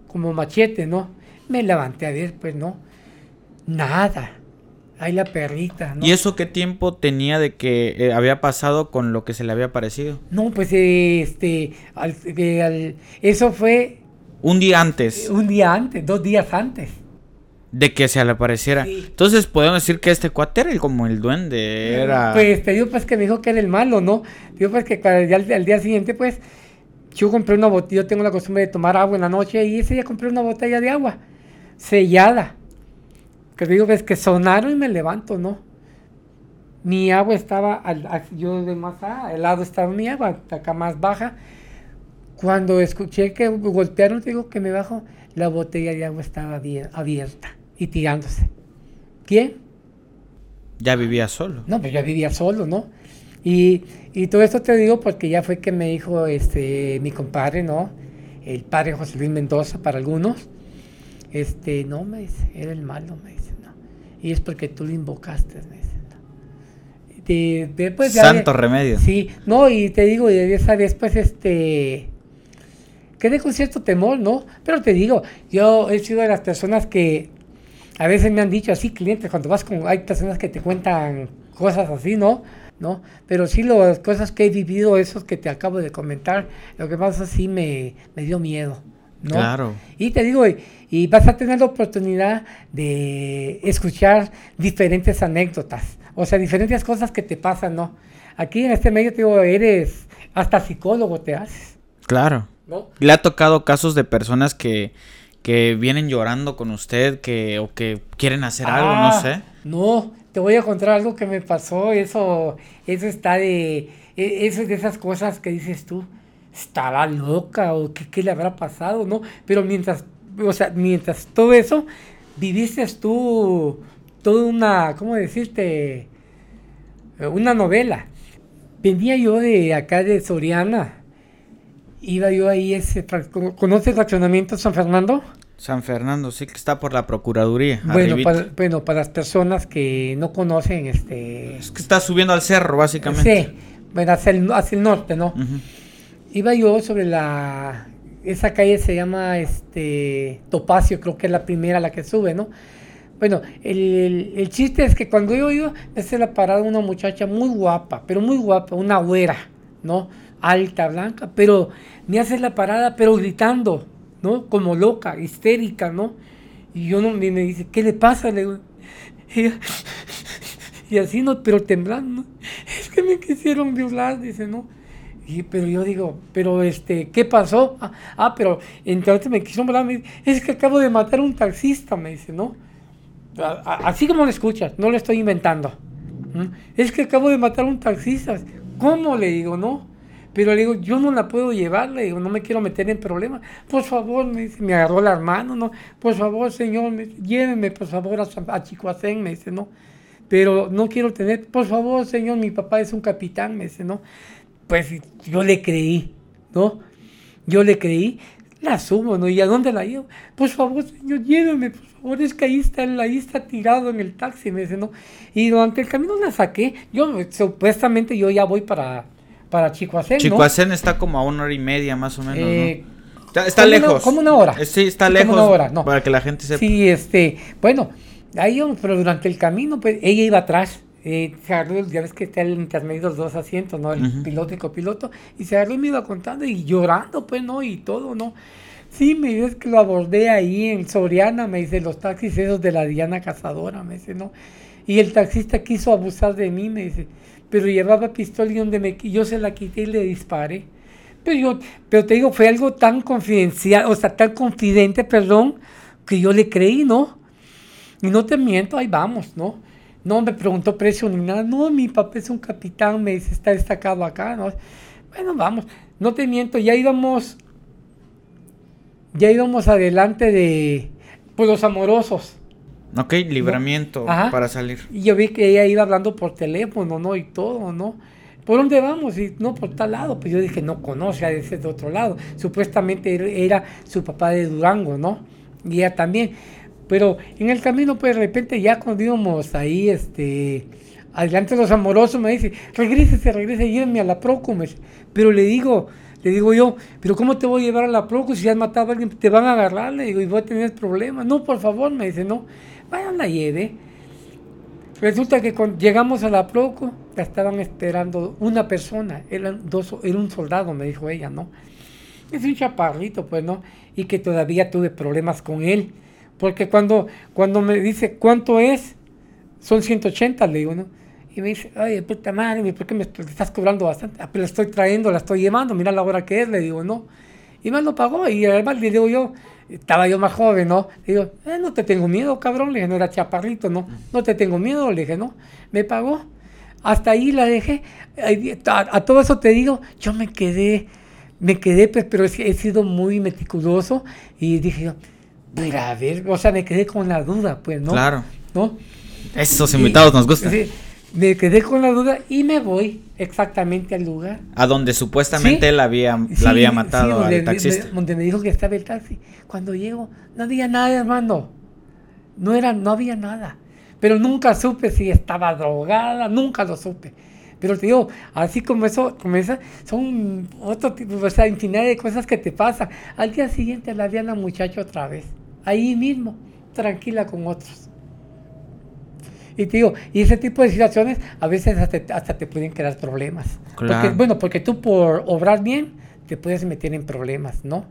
como machete, ¿no? Me levanté a ver, pues, no. Nada. Ahí la perrita, ¿no? ¿Y eso qué tiempo tenía de que eh, había pasado con lo que se le había parecido? No, pues, este, al- al- eso fue Un día antes un día antes, dos días antes. de que se le apareciera. Sí. Entonces podemos decir que este cuate era el- como el duende, era... Pues te digo pues que me dijo que era el malo, ¿no? Digo pues que ya al, al día siguiente pues yo compré una botella, yo tengo la costumbre de tomar agua en la noche y ese día compré una botella de agua sellada. Que digo pues que sonaron y me levanto, ¿no? Mi agua estaba, al, yo de más a- al lado estaba mi agua, acá más baja. Cuando escuché que golpearon, te digo que me bajo, la botella de agua estaba abie- abierta y tirándose. ¿Quién? Ya vivía solo. No, pues yo vivía solo, ¿no? Y, y todo esto te digo porque ya fue que me dijo este mi compadre, ¿no? El padre José Luis Mendoza para algunos. Este, no, me dice, era el malo, me dice, no. Y es porque tú lo invocaste, me dice, no. De- después ya Santo remedio. Sí, no, y te digo, y de esa vez, pues, este, quedé con cierto temor, ¿no? Pero te digo, yo he sido de las personas que a veces me han dicho así, clientes, cuando vas con, hay personas que te cuentan cosas así, ¿no? ¿No? Pero sí, las cosas que he vivido, esos que te acabo de comentar, lo que pasa sí me, me dio miedo, ¿no? Claro. Y te digo, y, y vas a tener la oportunidad de escuchar diferentes anécdotas, o sea, diferentes cosas que te pasan, ¿no? Aquí en este medio, te digo, eres hasta psicólogo te haces, Claro. ¿no? ¿Le ha tocado casos de personas que, que vienen llorando con usted que, o que quieren hacer algo, no Ah, sé? No, te voy a contar algo que me pasó, eso, eso está de, e- eso es de esas cosas que dices tú, estará loca o qué, qué le habrá pasado, ¿no? Pero mientras, o sea, mientras todo eso, viviste tú toda una, ¿cómo decirte? Una novela. Venía yo de acá de Soriana, iba yo ahí, ese, ¿conoces el fraccionamiento San Fernando? San Fernando, sí que está por la Procuraduría. Bueno para, bueno, para las personas que no conocen, este... Es que está subiendo al cerro, básicamente. Sí, bueno, hacia el, hacia el norte, ¿no? Iba yo sobre la... Esa calle se llama, este, Topacio, creo que es la primera, la que sube, ¿no? Bueno, el, el- chiste es que cuando yo iba, hace la parada una muchacha muy guapa, pero muy guapa, una güera, ¿no? Alta, blanca, pero me hace la parada, pero gritando, ¿no? Como loca, histérica, ¿no? Y yo no, me dice, ¿qué le pasa? Le y, y así, ¿no? Pero temblando, ¿no? Es que me quisieron violar, dice, ¿no? Y, pero yo digo, pero este, ¿qué pasó? Ah, ah, pero entonces me quisieron violar, me dice, es que acabo de matar a un taxista, me dice, ¿no? A- a- Así como lo escuchas, no lo estoy inventando. ¿Mm? Es que acabo de matar a un taxista. ¿Cómo? Le digo, no. Pero le digo, yo no la puedo llevar, le digo, no me quiero meter en problemas. Por favor, me dice, me agarró las manos, ¿no? Por favor, señor, me dice, lléveme, por favor, a, a Chicoacén, me dice, ¿no? pero no quiero tener, por favor, señor, mi papá es un capitán, me dice, ¿no? Pues yo le creí, ¿no? Yo le creí, la subo, ¿no? ¿Y a dónde la llevo? Por favor, señor, lléveme, por favor, es que ahí está, ahí está tirado en el taxi, me dice, ¿no? Y durante el camino la saqué, yo supuestamente yo ya voy para, para Chicoacén, ¿no? Chicoacén está como a una hora y media más o menos, Eh, ¿no? Está, está como lejos. una- como una hora. Eh, Sí, está Sí, lejos. como una hora, no. Para que la gente sepa. Sí, este, bueno, ahí pero durante el camino, pues ella iba atrás. Eh, se agarró, ya ves que está el intermedio de los dos asientos, ¿no? El Ujú. piloto y copiloto. Y se agarró y me iba contando y llorando, pues, ¿no? Y todo, ¿no? Sí, me dice que lo abordé ahí en Soriana, me dice, los taxis esos de la Diana Cazadora, me dice, ¿no? Y el taxista quiso abusar de mí, me dice, pero llevaba pistola y donde me, yo se la quité y le disparé. Pero yo, pero te digo, fue algo tan confidencial, o sea, tan confidente, perdón, que yo le creí, ¿no? Y no te miento, ahí vamos, ¿no? No me preguntó precio ni nada. No, mi papá es un capitán, me dice, está destacado acá, ¿no? Bueno, vamos, no te miento, ya íbamos, ya íbamos adelante de, pues los amorosos. Ok, libramiento para salir. Y yo vi que ella iba hablando por teléfono, ¿no? Y todo, ¿no? ¿Por dónde vamos? Y no, por tal lado. Pues yo dije, no conoce, a ese de otro lado. Supuestamente era su papá de Durango, ¿no? Y ella también. Pero en el camino, pues de repente ya cuando íbamos ahí, este, adelante los amorosos, me dice, regrésese, regrese, llévenme a la Procu. Pero le digo, le digo yo, pero ¿cómo te voy a llevar a la Procu si has matado a alguien? Te van a agarrar, le digo, y voy a tener problemas. No, por favor, me dice, no, vayan la lleve. Resulta que cuando llegamos a la Proco, la estaban esperando una persona, eran dos, era un soldado, me dijo ella, ¿no? Es un chaparrito, pues, ¿no? Y que todavía tuve problemas con él, porque cuando, cuando me dice, ¿cuánto es? Son 180, le digo, ¿no? Y me dice, ay, puta madre, ¿por qué me estás cobrando bastante? Ah, pero la estoy trayendo, la estoy llevando, mira la hora que es, le digo, ¿no? Y me lo pagó, y además le digo yo, estaba yo más joven, ¿no? Le digo, eh, no te tengo miedo, cabrón, le dije, no era chaparrito, ¿no? No te tengo miedo, le dije, ¿no? Me pagó, hasta ahí la dejé. A, a todo eso te digo, yo me quedé, me quedé, pues, pero he, he sido muy meticuloso, y dije yo, pero a ver, o sea, me quedé con la duda, pues, ¿no? Claro. ¿No? Esos Y- invitados nos gustan. sí, me quedé con la duda y me voy exactamente al lugar. A donde supuestamente Sí. él había, Sí, la había matado donde, al taxista. me- donde me dijo que estaba el taxi. Cuando llego, no había nada, hermano. No, era, no había nada. Pero nunca supe si estaba drogada, nunca lo supe. Pero te digo, así como eso, como esa, son otro tipo, o sea, infinidad de cosas que te pasan. Al día siguiente la vi a la muchacha otra vez, ahí mismo, tranquila con otros. Y te digo, y ese tipo de situaciones a veces hasta, hasta te pueden crear problemas. Claro. Porque, bueno, porque tú por obrar bien te puedes meter en problemas, ¿no?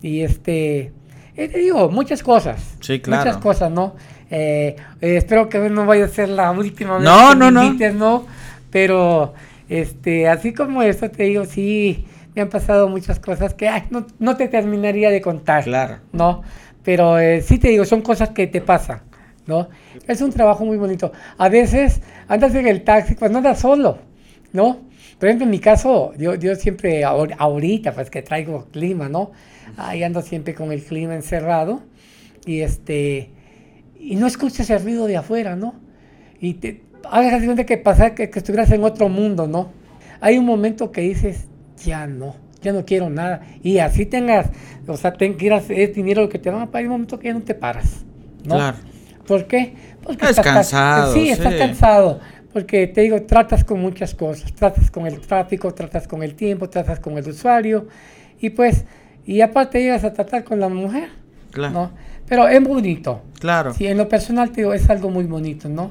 Y este, eh, te digo, muchas cosas. Sí, claro. Muchas cosas, ¿no? Eh, eh, espero que no vaya a ser la última vez No, que no, me no. invites, ¿no? Pero, este, así como esto te digo, sí, me han pasado muchas cosas que ay, no, no te terminaría de contar. Claro. ¿no? Pero eh, sí te digo, son cosas que te pasan, ¿no? Es un trabajo muy bonito. A veces andas en el taxi cuando andas solo, ¿no? Por ejemplo, en mi caso, yo, yo siempre, ahor- ahorita, pues que traigo clima, ¿no? Ahí ando siempre con el clima encerrado y este, y no escuchas el ruido de afuera, ¿no? Y te hagas cuenta que pasar que estuvieras en otro mundo, ¿no? Hay un momento que dices, ya no, ya no quiero nada. Y así tengas, o sea, ten, quieras es dinero lo que te van a pagar, hay un momento que ya no te paras, ¿no? Claro. ¿Por qué? Porque Estás cansado, Sí, estás sí. cansado. Porque te digo, tratas con muchas cosas. Tratas con el tráfico, tratas con el tiempo, tratas con el usuario. Y pues, y aparte llegas a tratar con la mujer, Claro. ¿no? Pero es bonito. Claro. Sí, en lo personal te digo, es algo muy bonito, ¿no?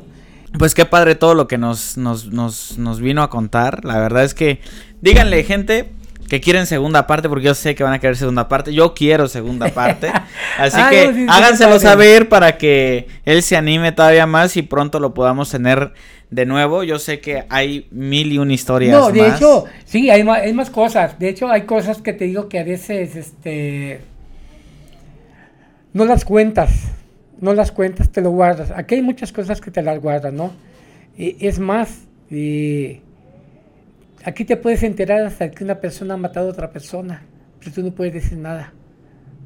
Pues qué padre todo lo que nos, nos, nos, nos vino a contar. La verdad es que díganle, gente, que quieren segunda parte, porque yo sé que van a querer segunda parte. Yo quiero segunda parte. Así Ah, que no, sí, háganselo saber para que él se anime todavía más y pronto lo podamos tener de nuevo. Yo sé que hay mil y una historias. No, de más. hecho, sí, hay más, hay más cosas. De hecho, hay cosas que te digo que a veces, este, no las cuentas, no las cuentas, te lo guardas. Aquí hay muchas cosas que te las guardas, ¿no? Y es más, y aquí te puedes enterar hasta que una persona ha matado a otra persona, pero tú no puedes decir nada.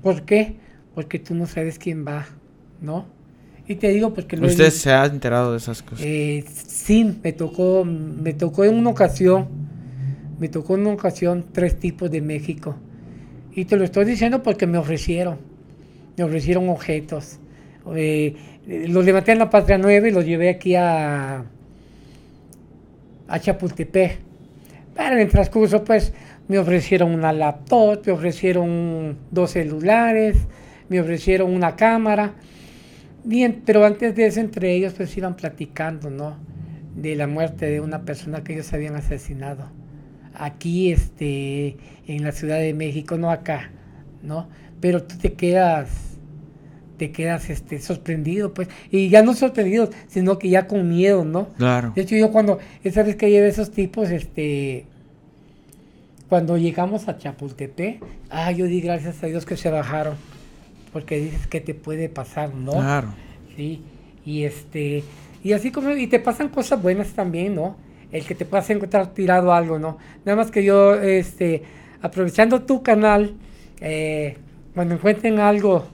¿Por qué? Porque tú no sabes quién va, ¿no? Y te digo porque... lo ¿Usted se ha enterado de esas cosas? Eh, sí, me tocó, me tocó en una ocasión, me tocó en una ocasión tres tipos de México. Y te lo estoy diciendo porque me ofrecieron, me ofrecieron objetos. Eh, los levanté en la Patria Nueva y los llevé aquí a, a Chapultepec. Pero en el transcurso, pues, me ofrecieron una laptop, me ofrecieron dos celulares, me ofrecieron una cámara. Bien, pero antes de eso, entre ellos, pues iban platicando, ¿no? De la muerte de una persona que ellos habían asesinado. Aquí, este, en la Ciudad de México, no acá, ¿no? Pero tú te quedas, te quedas, este, sorprendido, pues. Y ya no sorprendido, sino que ya con miedo, ¿no? Claro. De hecho, yo cuando, esa vez que llevé esos tipos, este, cuando llegamos a Chapultepec, ah, yo di gracias a Dios que se bajaron, porque dices que te puede pasar, ¿no? Claro. Sí, y este, y así como, y te pasan cosas buenas también, ¿no? El que te puedas encontrar tirado algo, ¿no? Nada más que yo, este, aprovechando tu canal, eh, cuando encuentren algo,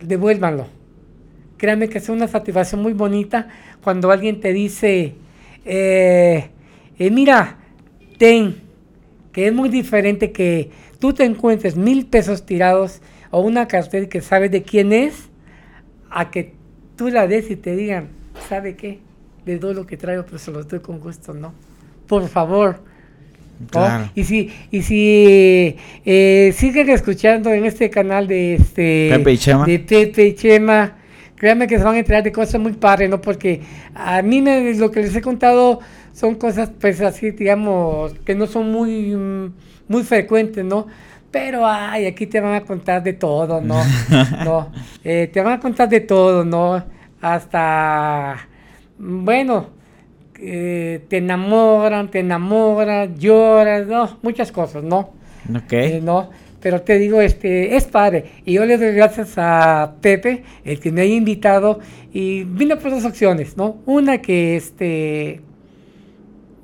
devuélvanlo. Créanme que es una satisfacción muy bonita cuando alguien te dice, eh, eh, mira, ten, que es muy diferente que tú te encuentres mil pesos tirados o una cartera que sabes de quién es, a que tú la des y te digan, ¿sabe qué? Le doy lo que traigo, pero se lo doy con gusto, ¿no? Por favor. Y si, y si eh, siguen escuchando en este canal de este Pepe y Chema. de Pepe y Chema, créanme que se van a enterar de cosas muy padres, ¿no? Porque a mí me, lo que les he contado son cosas, pues así, digamos, que no son muy, muy frecuentes, ¿no? Pero, ay, aquí te van a contar de todo, ¿no? no, eh, te van a contar de todo, ¿no? Hasta, bueno, eh, te enamoran, te enamoran, lloras, ¿no? Muchas cosas, ¿no? Ok. Eh, no, pero te digo, este, es padre. Y yo le doy gracias a Pepe, el que me haya invitado, y vine por dos opciones, ¿no? Una que, este,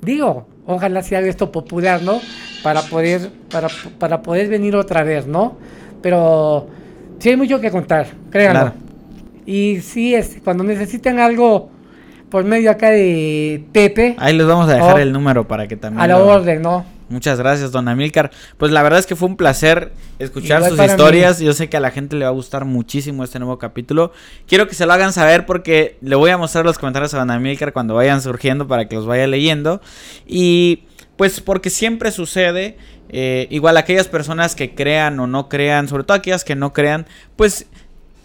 digo, ojalá sea esto popular, ¿no? Para poder, para, para poder venir otra vez, ¿no? Pero sí hay mucho que contar, créanlo. Claro. Y sí, este, cuando necesiten algo por medio acá de Pepe, Ahí les vamos a dejar el número para que también. a la lo- orden, ¿no? Muchas gracias, don Amilcar. Pues la verdad es que fue un placer escuchar Igual sus historias. Yo sé que a la gente le va a gustar muchísimo este nuevo capítulo. Quiero que se lo hagan saber porque le voy a mostrar los comentarios a don Amilcar cuando vayan surgiendo para que los vaya leyendo. Y pues porque siempre sucede, eh, igual aquellas personas que crean o no crean, sobre todo aquellas que no crean, pues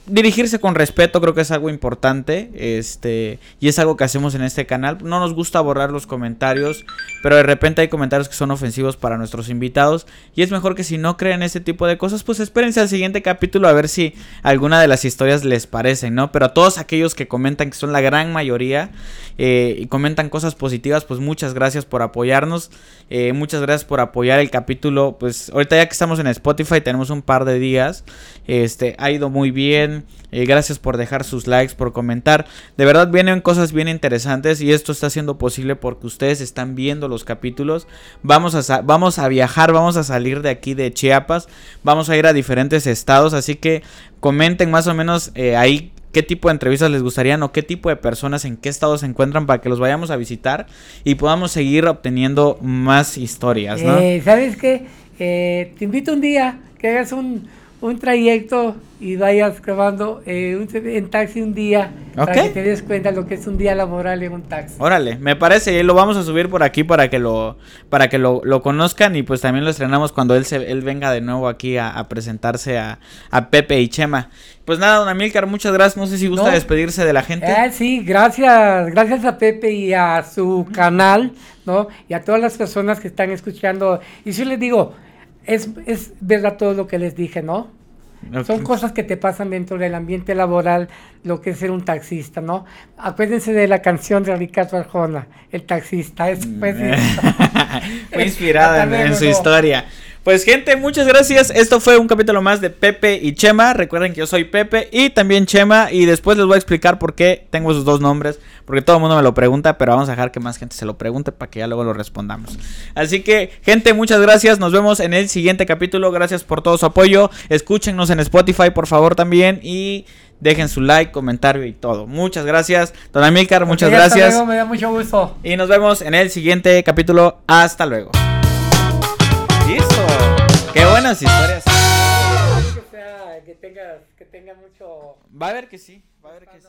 dirigirse con respeto creo que es algo importante este y es algo que hacemos en este canal. No nos gusta borrar los comentarios pero de repente hay comentarios que son ofensivos para nuestros invitados y es mejor que si no creen ese tipo de cosas pues espérense al siguiente capítulo a ver si alguna de las historias les parecen no pero a todos aquellos que comentan que son la gran mayoría eh, y comentan cosas positivas pues muchas gracias por apoyarnos eh, muchas gracias por apoyar el capítulo. Pues ahorita ya que estamos en Spotify tenemos un par de días este ha ido muy bien eh, gracias por dejar sus likes, por comentar. De verdad vienen cosas bien interesantes y esto está siendo posible porque ustedes están viendo los capítulos. Vamos a, vamos a viajar, vamos a salir de aquí de Chiapas, vamos a ir a diferentes estados, así que comenten más o menos eh, ahí qué tipo de entrevistas les gustarían o qué tipo de personas en qué estado se encuentran para que los vayamos a visitar y podamos seguir obteniendo más historias. Eh, ¿Sabes qué? Eh, te invito un día que hagas un, un trayecto y vayas grabando eh, un- en taxi un día para Ok. que te des cuenta lo que es un día laboral en un taxi. Órale, me parece, y lo vamos a subir por aquí para que lo, para que lo, lo conozcan y pues también lo estrenamos cuando él se, él venga de nuevo aquí a, a presentarse a, a Pepe y Chema. Pues nada, don Amilcar, muchas gracias. No sé si gusta No. despedirse de la gente. Ah, sí, gracias, gracias a Pepe y a su canal, ¿no? Y a todas las personas que están escuchando. Y sí les digo, es, es verdad todo lo que les dije, ¿no? Son cosas que te pasan dentro del ambiente laboral, lo que es ser un taxista, ¿no? Acuérdense de la canción de Ricardo Arjona, el taxista. Es, pues, Fue inspirada en, su historia. Pues gente, muchas gracias. Esto fue un capítulo más de Pepe y Chema. Recuerden que yo soy Pepe y también Chema. Y después les voy a explicar por qué tengo esos dos nombres. Porque todo el mundo me lo pregunta, pero vamos a dejar que más gente se lo pregunte para que ya luego lo respondamos. Así que, gente, muchas gracias. Nos vemos en el siguiente capítulo. Gracias por todo su apoyo. Escúchenos en Spotify, por favor, también. Y dejen su like, comentario y todo. Muchas gracias, don Amílcar, muchas gracias. luego, me da mucho gusto. Y nos vemos en el siguiente capítulo. Hasta luego. Qué buenas historias. Que, tenga, mucho... Va a ver que sí, va a ver que sí.